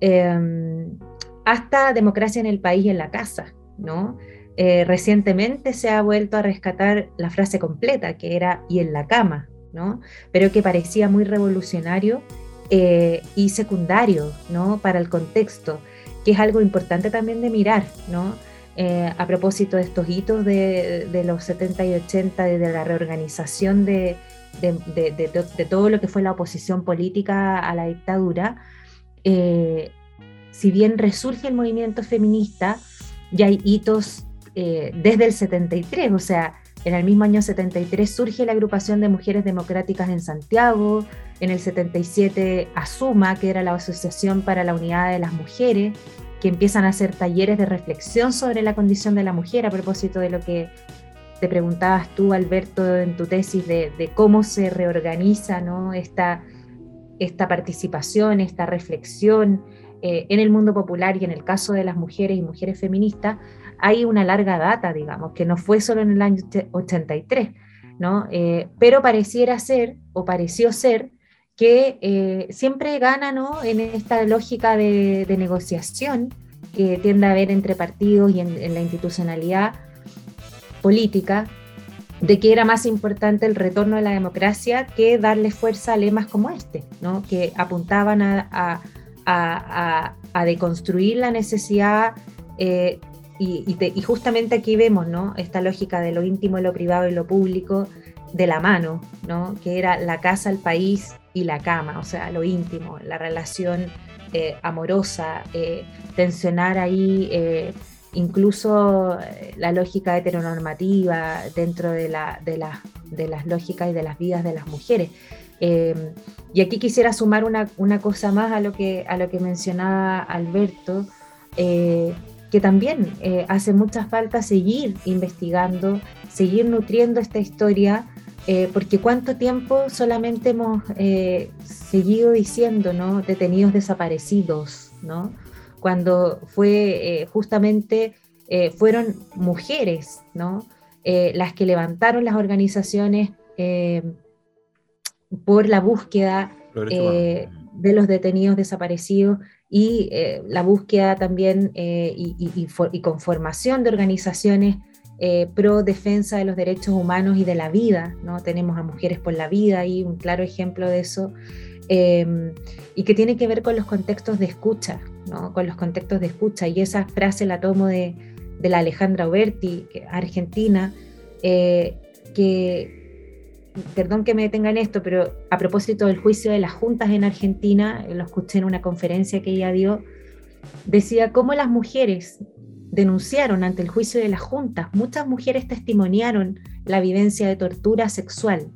em, hasta democracia en el país y en la casa, ¿no? Eh, recientemente se ha vuelto a rescatar la frase completa, que era y en la cama, ¿no? Pero que parecía muy revolucionario eh, y secundario, ¿no? Para el contexto, que es algo importante también de mirar, ¿no? Eh, a propósito de estos hitos de, los 70 y 80, de, la reorganización de, todo lo que fue la oposición política a la dictadura, si bien resurge el movimiento feminista, ya hay hitos eh, desde el 73, o sea, en el mismo año 73 surge la agrupación de mujeres democráticas en Santiago, en el 77 Asuma, que era la Asociación para la Unidad de las Mujeres, que empiezan a hacer talleres de reflexión sobre la condición de la mujer a propósito de lo que te preguntabas tú, Alberto, en tu tesis de, cómo se reorganiza ¿no? esta, esta participación, esta reflexión eh, en el mundo popular y en el caso de las mujeres y mujeres feministas, hay una larga data, digamos, que no fue solo en el año 83, ¿no? Eh, pero pareciera ser, o pareció ser, que eh, siempre gana ¿no? en esta lógica de, negociación que tiende a haber entre partidos y en, la institucionalidad política, de que era más importante el retorno a la democracia que darle fuerza a lemas como este, ¿no? que apuntaban a, deconstruir la necesidad eh, y, justamente aquí vemos ¿no? esta lógica de lo íntimo, lo privado y lo público de la mano, ¿no? que era la casa, el país y la cama, o sea, lo íntimo, la relación eh, amorosa, eh, tensionar ahí eh, incluso la lógica heteronormativa dentro de, la, de, de, las lógicas y de las vidas de las mujeres. y aquí quisiera sumar una, una, cosa más a lo que, a lo que mencionaba Alberto que también hace mucha falta seguir investigando, seguir nutriendo esta historia, eh, porque cuánto tiempo solamente hemos eh, seguido diciendo, ¿no? Detenidos desaparecidos, ¿no? Cuando fue justamente, fueron mujeres, ¿no? las que levantaron las organizaciones por la búsqueda de los detenidos desaparecidos y eh, la búsqueda también eh, y, conformación de organizaciones eh, pro defensa de los derechos humanos y de la vida. ¿no? Tenemos a Mujeres por la Vida y un claro ejemplo de eso, em, y que tiene que ver con los contextos de escucha, ¿no? con los contextos de escucha. Y esa frase la tomo de, de la Alejandra Oberti, argentina, que perdón que me detenga en esto, pero a propósito del juicio de las juntas en Argentina, lo escuché en una conferencia que ella dio, decía cómo las mujeres denunciaron ante el juicio de las juntas, muchas mujeres testimoniaron la vivencia de tortura sexual,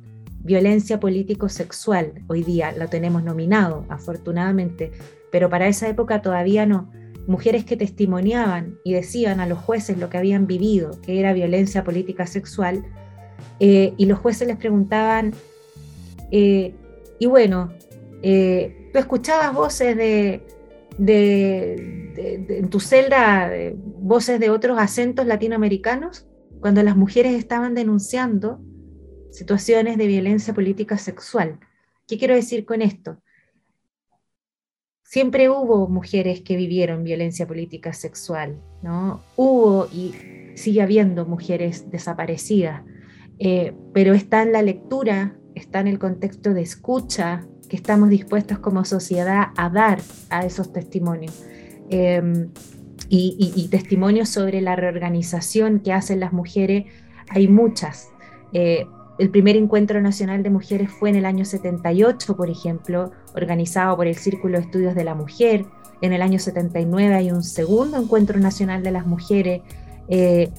violencia político-sexual, hoy día lo tenemos nominado, afortunadamente, pero para esa época todavía no. Mujeres que testimoniaban y decían a los jueces lo que habían vivido, que era violencia política sexual, eh, y los jueces les preguntaban, eh, y bueno, eh, tú escuchabas voces de, en tu celda, voces de otros acentos latinoamericanos, cuando las mujeres estaban denunciando situaciones de violencia política sexual. ¿Qué quiero decir con esto? Siempre hubo mujeres que vivieron violencia política sexual, ¿no? Hubo y sigue habiendo mujeres desaparecidas, eh, pero está en la lectura, está en el contexto de escucha que estamos dispuestos como sociedad a dar a esos testimonios. Em, y, testimonios sobre la reorganización que hacen las mujeres, hay muchas. Eh, el primer encuentro nacional de mujeres fue en el año 78, por ejemplo, organizado por el Círculo de Estudios de la Mujer. En el año 79 hay un segundo encuentro nacional de las mujeres. Eh,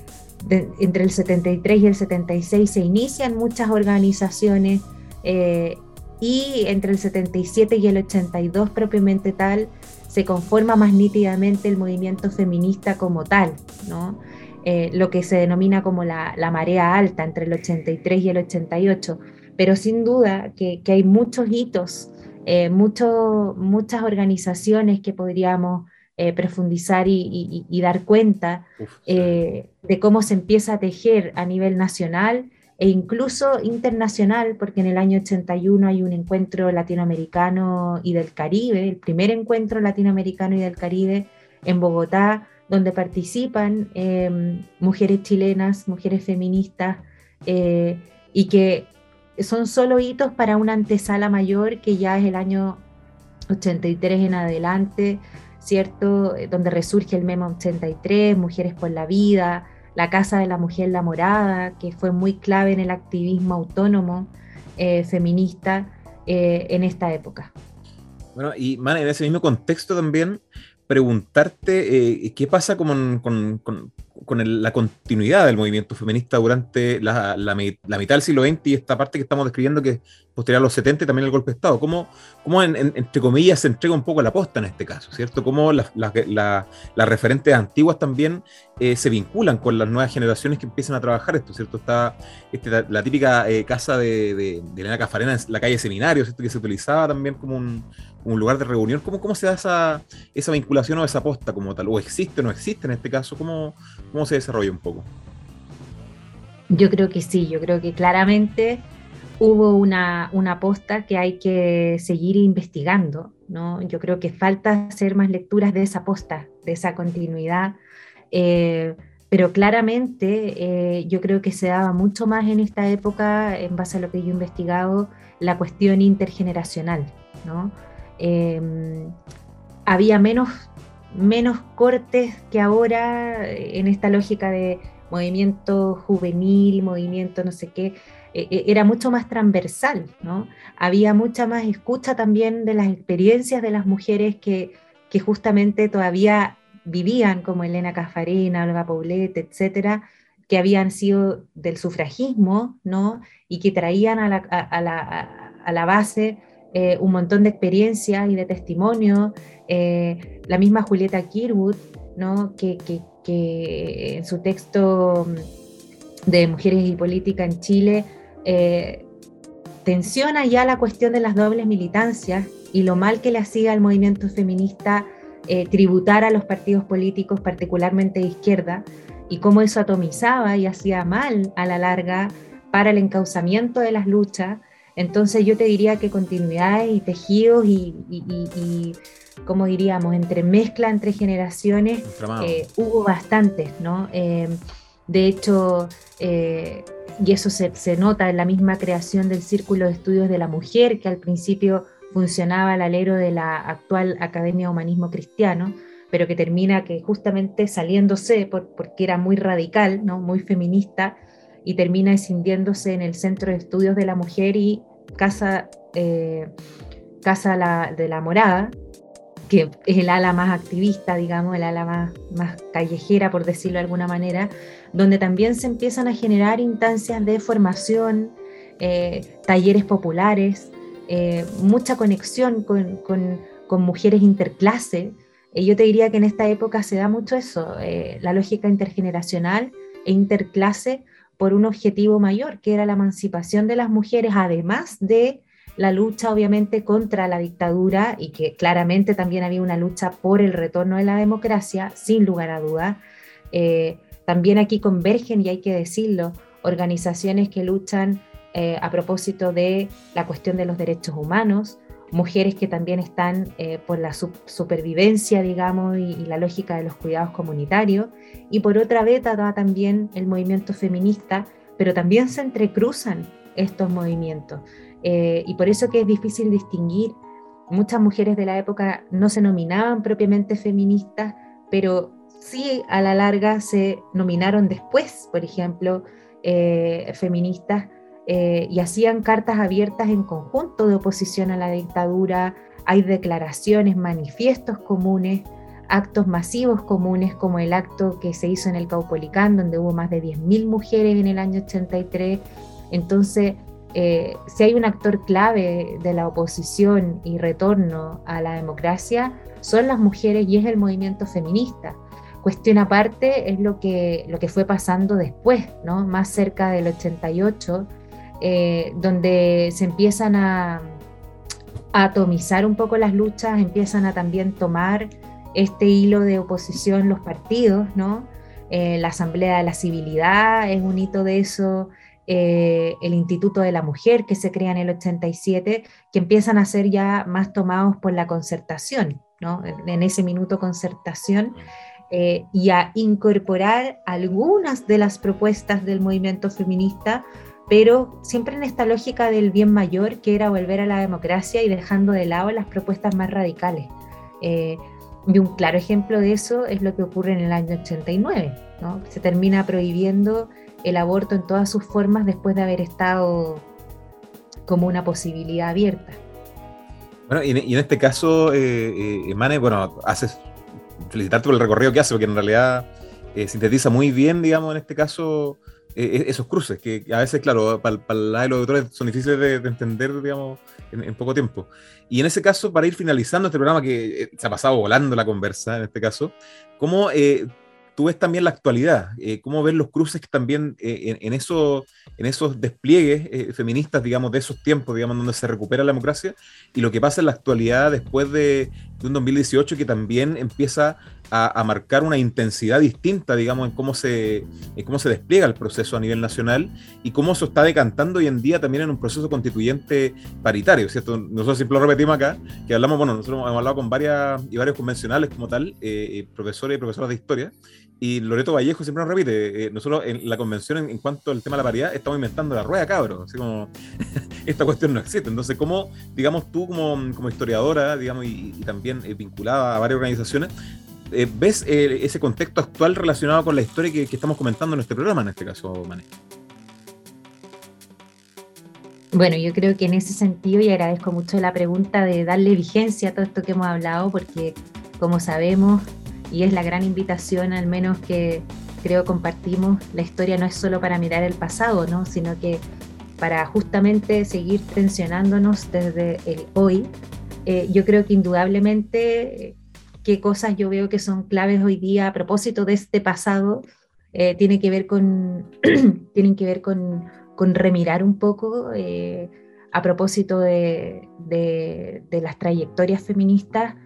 entre el 73 y el 76 se inician muchas organizaciones eh, y entre el 77 y el 82 propiamente tal se conforma más nítidamente el movimiento feminista como tal, ¿no? Eh, lo que se denomina como la, marea alta entre el 83 y el 88, pero sin duda que, hay muchos hitos, eh, muchas organizaciones que podríamos eh, profundizar y, dar cuenta de cómo se empieza a tejer a nivel nacional e incluso internacional, porque en el año 81 hay un encuentro latinoamericano y del Caribe, el primer encuentro latinoamericano y del Caribe en Bogotá, donde participan em, mujeres chilenas, mujeres feministas, eh, y que son solo hitos para una antesala mayor que ya es el año 83 en adelante, ¿cierto? Eh, donde resurge el MEMA 83, Mujeres por la Vida, la Casa de la Mujer La Morada, que fue muy clave en el activismo autónomo eh, feminista en esta época. Bueno, y en ese mismo contexto también, preguntarte eh, qué pasa con, la continuidad del movimiento feminista durante la, mitad del siglo XX y esta parte que estamos describiendo que posterior a los 70 y también el golpe de Estado. ¿Cómo, cómo entre comillas, se entrega un poco la posta en este caso? ¿cierto? ¿Cómo las, referentes antiguas también eh, se vinculan con las nuevas generaciones que empiezan a trabajar esto? ¿cierto? Está este, la, típica eh, casa de, de, Elena Cafarena en la calle Seminario, ¿cierto? que se utilizaba también como un, lugar de reunión. ¿Cómo, ¿Cómo se da esa, esa vinculación o esa posta como tal? ¿O existe o no existe en este caso? ¿Cómo, ¿Cómo se desarrolla un poco? Yo creo que sí, yo creo que claramente hubo una, una posta que hay que seguir investigando, ¿no? Yo creo que falta hacer más lecturas de esa posta, de esa continuidad, eh, pero claramente eh, yo creo que se daba mucho más en esta época, en base a lo que yo he investigado, la cuestión intergeneracional, ¿no? Em, había menos, menos cortes que ahora en esta lógica de movimiento juvenil, movimiento no sé qué, e, e, era mucho más transversal, ¿no? Había mucha más escucha también de las experiencias de las mujeres que, que justamente todavía vivían, como Elena Cafarena, Olga Paulette, etcétera, que habían sido del sufragismo, ¿no? Y que traían a la, a, la, a la base eh, un montón de experiencias y de testimonio. Eh, la misma Julieta Kirwood, ¿no? Que, que, que en su texto de Mujeres y Política en Chile eh, tensiona ya la cuestión de las dobles militancias y lo mal que le hacía al movimiento feminista eh, tributar a los partidos políticos, particularmente de izquierda, y cómo eso atomizaba y hacía mal a la larga para el encauzamiento de las luchas. Entonces yo te diría que continuidades y tejidos y, y, como diríamos, entre mezcla entre generaciones, eh, hubo bastantes, ¿no? de hecho, y eso se, nota en la misma creación del Círculo de Estudios de la Mujer, que al principio funcionaba al alero de la actual Academia de Humanismo Cristiano, pero que termina que justamente saliéndose porque era muy radical, ¿no? muy feminista, y termina escindiéndose en el Centro de Estudios de la Mujer y Casa, eh, Casa de la Morada, que es el ala más activista, digamos, el ala más, callejera, por decirlo de alguna manera, donde también se empiezan a generar instancias de formación, eh, talleres populares, eh, mucha conexión con, mujeres interclase. y yo te diría que en esta época se da mucho eso, eh, la lógica intergeneracional e interclase por un objetivo mayor, que era la emancipación de las mujeres, además de la lucha obviamente contra la dictadura y que claramente también había una lucha por el retorno de la democracia, sin lugar a duda. Eh, también aquí convergen, y hay que decirlo, organizaciones que luchan eh, a propósito de la cuestión de los derechos humanos, mujeres que también están eh, por la supervivencia, digamos, y, y, la lógica de los cuidados comunitarios. Y por otra beta da también el movimiento feminista, pero también se entrecruzan estos movimientos. Eh, y por eso que es difícil distinguir. Muchas mujeres de la época no se nominaban propiamente feministas, pero sí a la larga se nominaron después, por ejemplo, eh, feministas, eh, y hacían cartas abiertas en conjunto de oposición a la dictadura. Hay declaraciones, manifiestos comunes, actos masivos comunes, como el acto que se hizo en el Caupolicán, donde hubo más de 10.000 mujeres en el año 83. Entonces, eh, si hay un actor clave de la oposición y retorno a la democracia, son las mujeres y es el movimiento feminista. Cuestión aparte es lo que, lo que fue pasando después, ¿no? más cerca del 88, eh, donde se empiezan a, atomizar un poco las luchas, empiezan a también tomar este hilo de oposición los partidos, ¿no? Eh, la Asamblea de la Civilidad es un hito de eso, eh, el Instituto de la Mujer que se crea en el 87, que empiezan a ser ya más tomados por la concertación, ¿no? en ese minuto concertación. Eh, y a incorporar algunas de las propuestas del movimiento feminista, pero siempre en esta lógica del bien mayor, que era volver a la democracia y dejando de lado las propuestas más radicales. Eh, y un claro ejemplo de eso es lo que ocurre en el año 89. ¿no? Se termina prohibiendo el aborto en todas sus formas después de haber estado como una posibilidad abierta. Bueno, y en, este caso, eh, eh, bueno, haces felicitarte por el recorrido que hace, porque en realidad eh, sintetiza muy bien, digamos, en este caso, eh, esos cruces, que a veces, claro, para, para los auditores son difíciles de, entender, digamos, en, poco tiempo. Y en ese caso, para ir finalizando este programa, que se ha pasado volando la conversa, en este caso, ¿cómo tú ves también la actualidad, eh, cómo ves los cruces que también eh, en, eso, en esos despliegues eh, feministas, digamos, de esos tiempos, digamos, donde se recupera la democracia, y lo que pasa en la actualidad después de, un 2018 que también empieza a, marcar una intensidad distinta, digamos, en cómo, se, cómo se despliega el proceso a nivel nacional y cómo eso está decantando hoy en día también en un proceso constituyente paritario, ¿cierto? Nosotros siempre lo repetimos acá, que hablamos, bueno, nosotros hemos hablado con varias y varios convencionales como tal, profesores y profesoras de historia, y Loreto Vallejo siempre nos repite, eh, nosotros en la convención en, cuanto al tema de la paridad estamos inventando la rueda, cabros, así como esta cuestión no existe. Entonces, ¿cómo, digamos, tú como, como historiadora, digamos, y, también eh, vinculada a varias organizaciones, eh, ves ese contexto actual relacionado con la historia que, estamos comentando en este programa, en este caso, Mané? Bueno, yo creo que en ese sentido, y agradezco mucho la pregunta de darle vigencia a todo esto que hemos hablado, porque como sabemos, y es la gran invitación, al menos que creo compartimos, la historia no es solo para mirar el pasado, ¿no? sino que para justamente seguir tensionándonos desde el hoy. Eh, yo creo que indudablemente eh, qué cosas yo veo que son claves hoy día a propósito de este pasado eh, tiene que ver con tienen que ver con, con remirar un poco a propósito de, de, de, las trayectorias feministas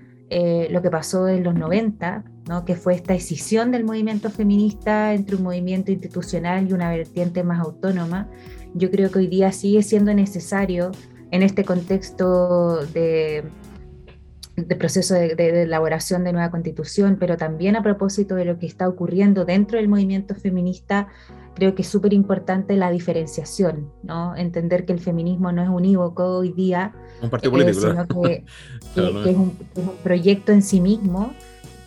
lo que pasó en los 90 que fue esta escisión del movimiento feminista entre un movimiento institucional y una vertiente más autónoma, yo creo que hoy día sigue siendo necesario en este contexto de, de proceso de, elaboración de nueva constitución, pero también a propósito de lo que está ocurriendo dentro del movimiento feminista, creo que es súper importante la diferenciación, ¿no? entender que el feminismo no es unívoco hoy día, un partido político, sino que, es, un, es un proyecto en sí mismo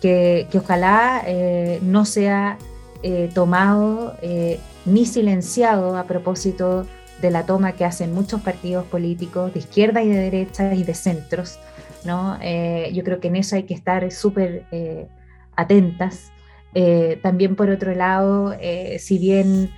que, ojalá eh, no sea eh, tomado eh, ni silenciado a propósito de la toma que hacen muchos partidos políticos de izquierda y de derecha y de centros. ¿no? yo creo que en eso hay que estar súper atentas. también por otro lado, si bien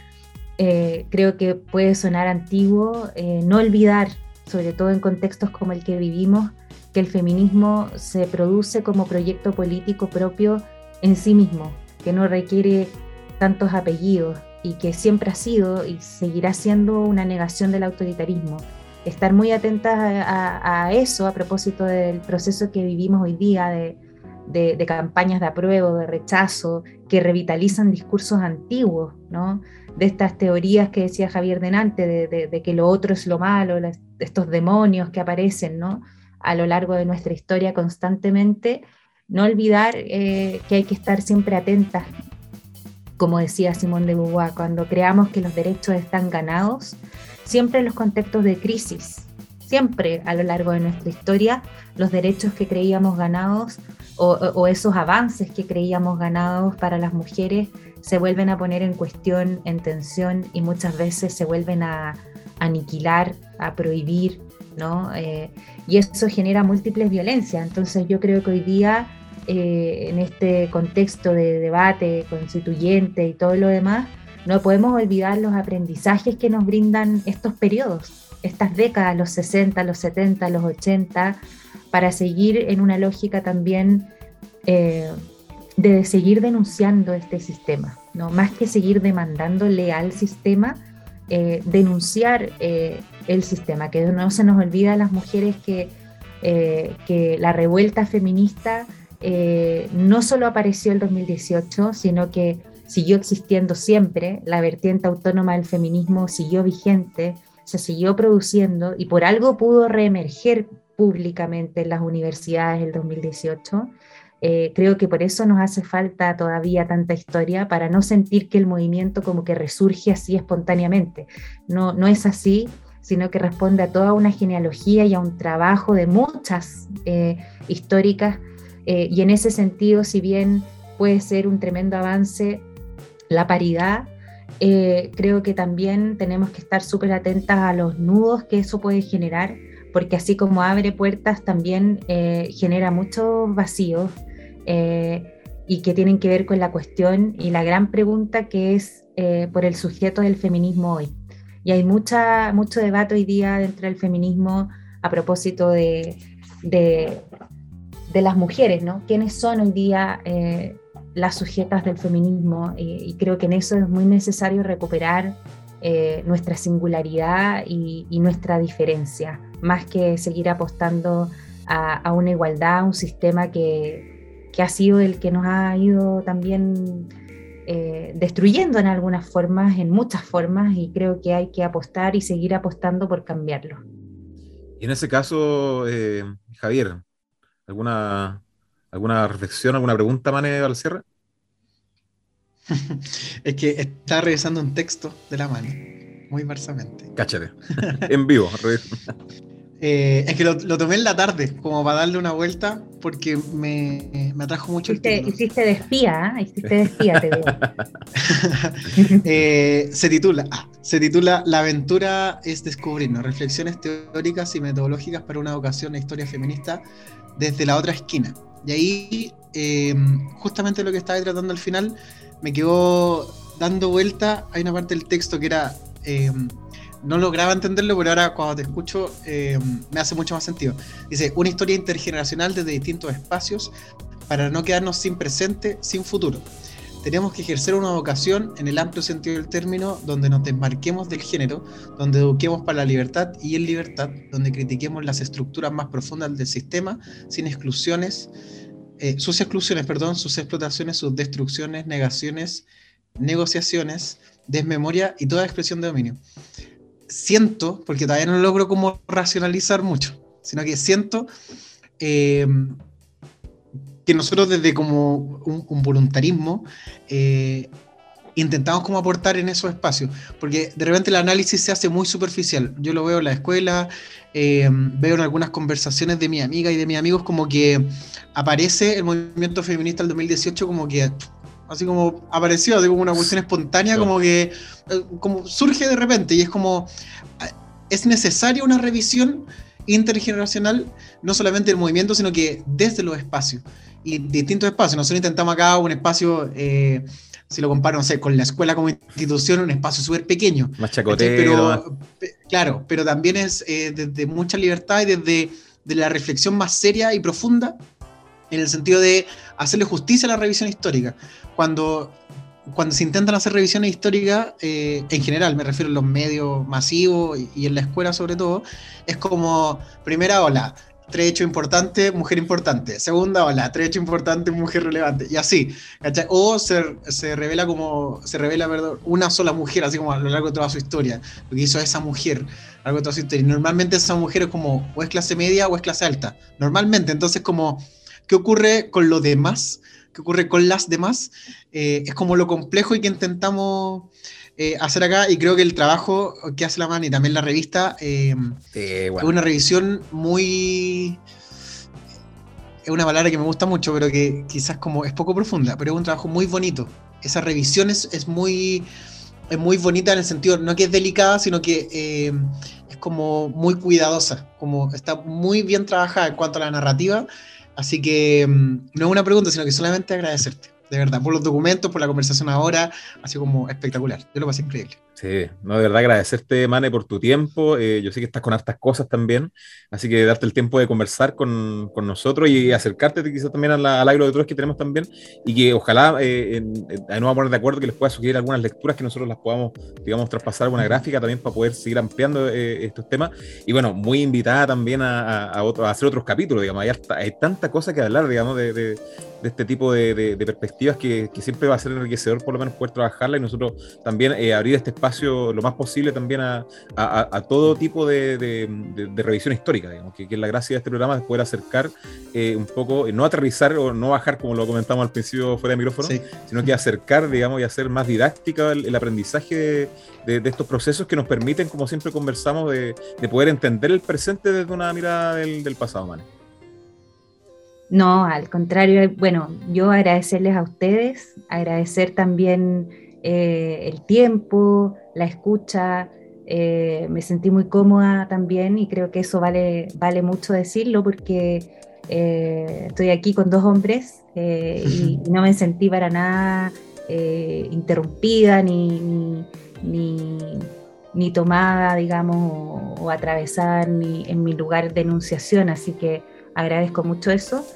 creo que puede sonar antiguo, no olvidar, sobre todo en contextos como el que vivimos, que el feminismo se produce como proyecto político propio en sí mismo, que no requiere tantos apellidos y que siempre ha sido y seguirá siendo una negación del autoritarismo. Estar muy atentas a, eso a propósito del proceso que vivimos hoy día de, de, campañas de apruebo, de rechazo, que revitalizan discursos antiguos, ¿no? de estas teorías que decía Javier Denante, de, de que lo otro es lo malo, estos demonios que aparecen, ¿no? A lo largo de nuestra historia constantemente, no olvidar eh, que hay que estar siempre atentas, como decía Simón de Beauvoir, cuando creamos que los derechos están ganados, siempre en los contextos de crisis, siempre a lo largo de nuestra historia, los derechos que creíamos ganados o, esos avances que creíamos ganados para las mujeres se vuelven a poner en cuestión, en tensión y muchas veces se vuelven a aniquilar, a prohibir, ¿no? Eh, y eso genera múltiples violencias. Entonces yo creo que hoy día, eh, en este contexto de debate constituyente y todo lo demás, no podemos olvidar los aprendizajes que nos brindan estos periodos, estas décadas, los 60, los 70, los 80, para seguir en una lógica también eh, de seguir denunciando este sistema, ¿no? más que seguir demandándole al sistema, denunciar el sistema, que no se nos olvida a las mujeres que, eh, que la revuelta feminista eh, no solo apareció el 2018, sino que siguió existiendo siempre, la vertiente autónoma del feminismo siguió vigente, se siguió produciendo y por algo pudo reemerger públicamente en las universidades el 2018. Eh, creo que por eso nos hace falta todavía tanta historia para no sentir que el movimiento como que resurge así espontáneamente. No, no es así, sino que responde a toda una genealogía y a un trabajo de muchas eh, históricas. Eh, y en ese sentido, si bien puede ser un tremendo avance la paridad, eh, creo que también tenemos que estar súper atentas a los nudos que eso puede generar, porque así como abre puertas, también genera muchos vacíos y que tienen que ver con la cuestión y la gran pregunta que es por el sujeto del feminismo hoy. Y hay mucha, mucho debate hoy día dentro del feminismo a propósito de, de, las mujeres, ¿no? ¿Quiénes son hoy día eh, las sujetas del feminismo? y creo que en eso es muy necesario recuperar eh, nuestra singularidad y, nuestra diferencia, más que seguir apostando a, una igualdad, a un sistema que, que ha sido el que nos ha ido también eh, destruyendo en algunas formas, en muchas formas, y creo que hay que apostar y seguir apostando por cambiarlo. Y en ese caso, eh, Javier, ¿alguna, ¿alguna reflexión, alguna pregunta, Mane, al cierre? es que está revisando un texto de la Mane, muy marsamente. Cáchate, en vivo. Eh, es que lo, tomé en la tarde, como para darle una vuelta, porque me, me atrajo mucho hiciste, el Hiciste de espía, ¿eh? hiciste de espía, te veo. Eh, se titula, ah, se titula La aventura es descubrirnos, reflexiones teóricas y metodológicas para una educación e historia feminista desde la otra esquina. Y ahí, eh, justamente lo que estaba tratando al final, me quedó dando vuelta, hay una parte del texto que era no lograba entenderlo, pero ahora cuando te escucho eh, me hace mucho más sentido. Dice, una historia intergeneracional desde distintos espacios para no quedarnos sin presente, sin futuro. Tenemos que ejercer una vocación en el amplio sentido del término, donde nos desmarquemos del género, donde eduquemos para la libertad y en libertad, donde critiquemos las estructuras más profundas del sistema, sin exclusiones, eh, sus exclusiones, perdón, sus explotaciones, sus destrucciones, negaciones, negociaciones, desmemoria y toda expresión de dominio siento, porque todavía no logro como racionalizar mucho, sino que siento eh, que nosotros desde como un, voluntarismo eh, intentamos como aportar en esos espacios, porque de repente el análisis se hace muy superficial. Yo lo veo en la escuela, eh, veo en algunas conversaciones de mi amiga y de mis amigos como que aparece el movimiento feminista del 2018 como que así como apareció, como una cuestión espontánea, como que eh, como surge de repente y es como, eh, es necesaria una revisión intergeneracional, no solamente del movimiento, sino que desde los espacios y distintos espacios. Nosotros intentamos acá un espacio, eh, si lo comparo, no sé, con la escuela como institución, un espacio súper pequeño. Más chacotero. Pero, claro, pero también es desde mucha libertad y desde de la reflexión más seria y profunda en el sentido de hacerle justicia a la revisión histórica. Cuando, cuando se intentan hacer revisiones históricas, eh, en general, me refiero a los medios masivos y, en la escuela sobre todo, es como, primera ola, tres hechos importantes, mujer importante. Segunda ola, tres hechos importantes, mujer relevante. Y así, O se, se, revela como, se revela, perdón, una sola mujer, así como a lo largo de toda su historia, lo que hizo esa mujer a lo largo de toda su historia. Y normalmente esa mujer es como, o es clase media o es clase alta. Normalmente, entonces como ¿Qué ocurre con lo demás? ¿Qué ocurre con las demás? Eh, es como lo complejo y que intentamos eh, hacer acá y creo que el trabajo que hace la mano y también la revista eh, es una revisión muy... Es una palabra que me gusta mucho, pero que quizás como es poco profunda, pero es un trabajo muy bonito. Esa revisión es, muy, es muy bonita en el sentido, no que es delicada, sino que es como muy cuidadosa, como está muy bien trabajada en cuanto a la narrativa Así que mm, no es una pregunta, sino que solamente agradecerte, de verdad, por los documentos, por la conversación ahora, sido como espectacular. Yo lo pasé increíble. Sí, no, de verdad agradecerte, Mane, por tu tiempo. Eh, yo sé que estás con hartas cosas también, así que darte el tiempo de conversar con, con nosotros y acercarte quizás también al, al agro de otros que tenemos también y que ojalá eh, nos vamos a poner de acuerdo que les pueda sugerir algunas lecturas que nosotros las podamos, digamos, traspasar alguna gráfica también para poder seguir ampliando eh, estos temas. Y bueno, muy invitada también a, a, a, hacer otros capítulos, digamos, hay, hay tanta cosa que hablar, digamos, de, de, de este tipo de, de perspectivas que, que, siempre va a ser enriquecedor por lo menos poder trabajarla y nosotros también abrir este espacio lo más posible también a, a, todo tipo de, de, revisión histórica, digamos, que, que, es la gracia de este programa, es poder acercar eh, un poco, no aterrizar o no bajar como lo comentamos al principio fuera de micrófono, sino que acercar, digamos, y hacer más didáctica el, aprendizaje de, estos procesos que nos permiten, como siempre conversamos, de, poder entender el presente desde una mirada del, del pasado, man. No, al contrario, bueno, yo agradecerles a ustedes, agradecer también eh, el tiempo, la escucha, eh, me sentí muy cómoda también y creo que eso vale, vale mucho decirlo porque eh, estoy aquí con dos hombres y, no me sentí para nada interrumpida ni, ni, tomada, digamos, o, atravesada en mi, lugar de enunciación, así que agradezco mucho eso.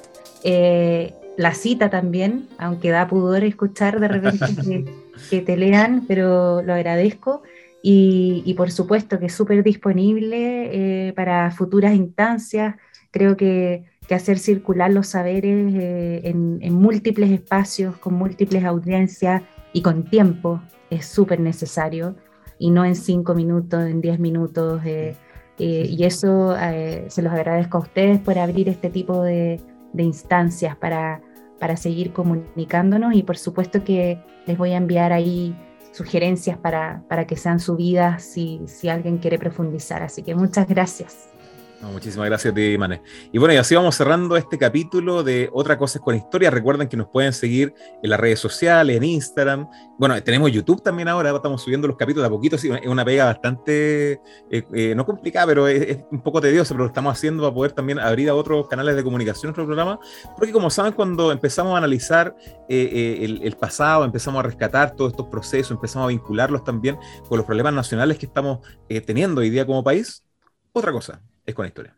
La cita también, aunque da pudor escuchar de repente que, te lean, pero lo agradezco. Y, por supuesto que es súper disponible eh, para futuras instancias. Creo que, hacer circular los saberes eh, en, múltiples espacios, con múltiples audiencias y con tiempo es súper necesario y no en cinco minutos, en diez minutos. Eh, y eso se los agradezco a ustedes por abrir este tipo de, de instancias para, para seguir comunicándonos y por supuesto que les voy a enviar ahí sugerencias para, para que sean subidas si, si alguien quiere profundizar. Así que muchas gracias muchísimas gracias a ti. Y bueno, y así vamos cerrando este capítulo de Otra Cosa con Historia. Recuerden que nos pueden seguir en las redes sociales, en Instagram. Bueno, tenemos YouTube también ahora, estamos subiendo los capítulos a poquito. es una pega bastante, eh, eh, no complicada, pero es, un poco tediosa, pero lo estamos haciendo para poder también abrir a otros canales de comunicación nuestro programa. Porque como saben, cuando empezamos a analizar eh, el, el pasado, empezamos a rescatar todos estos procesos, empezamos a vincularlos también con los problemas nacionales que estamos teniendo hoy día como país, otra cosa es con la historia.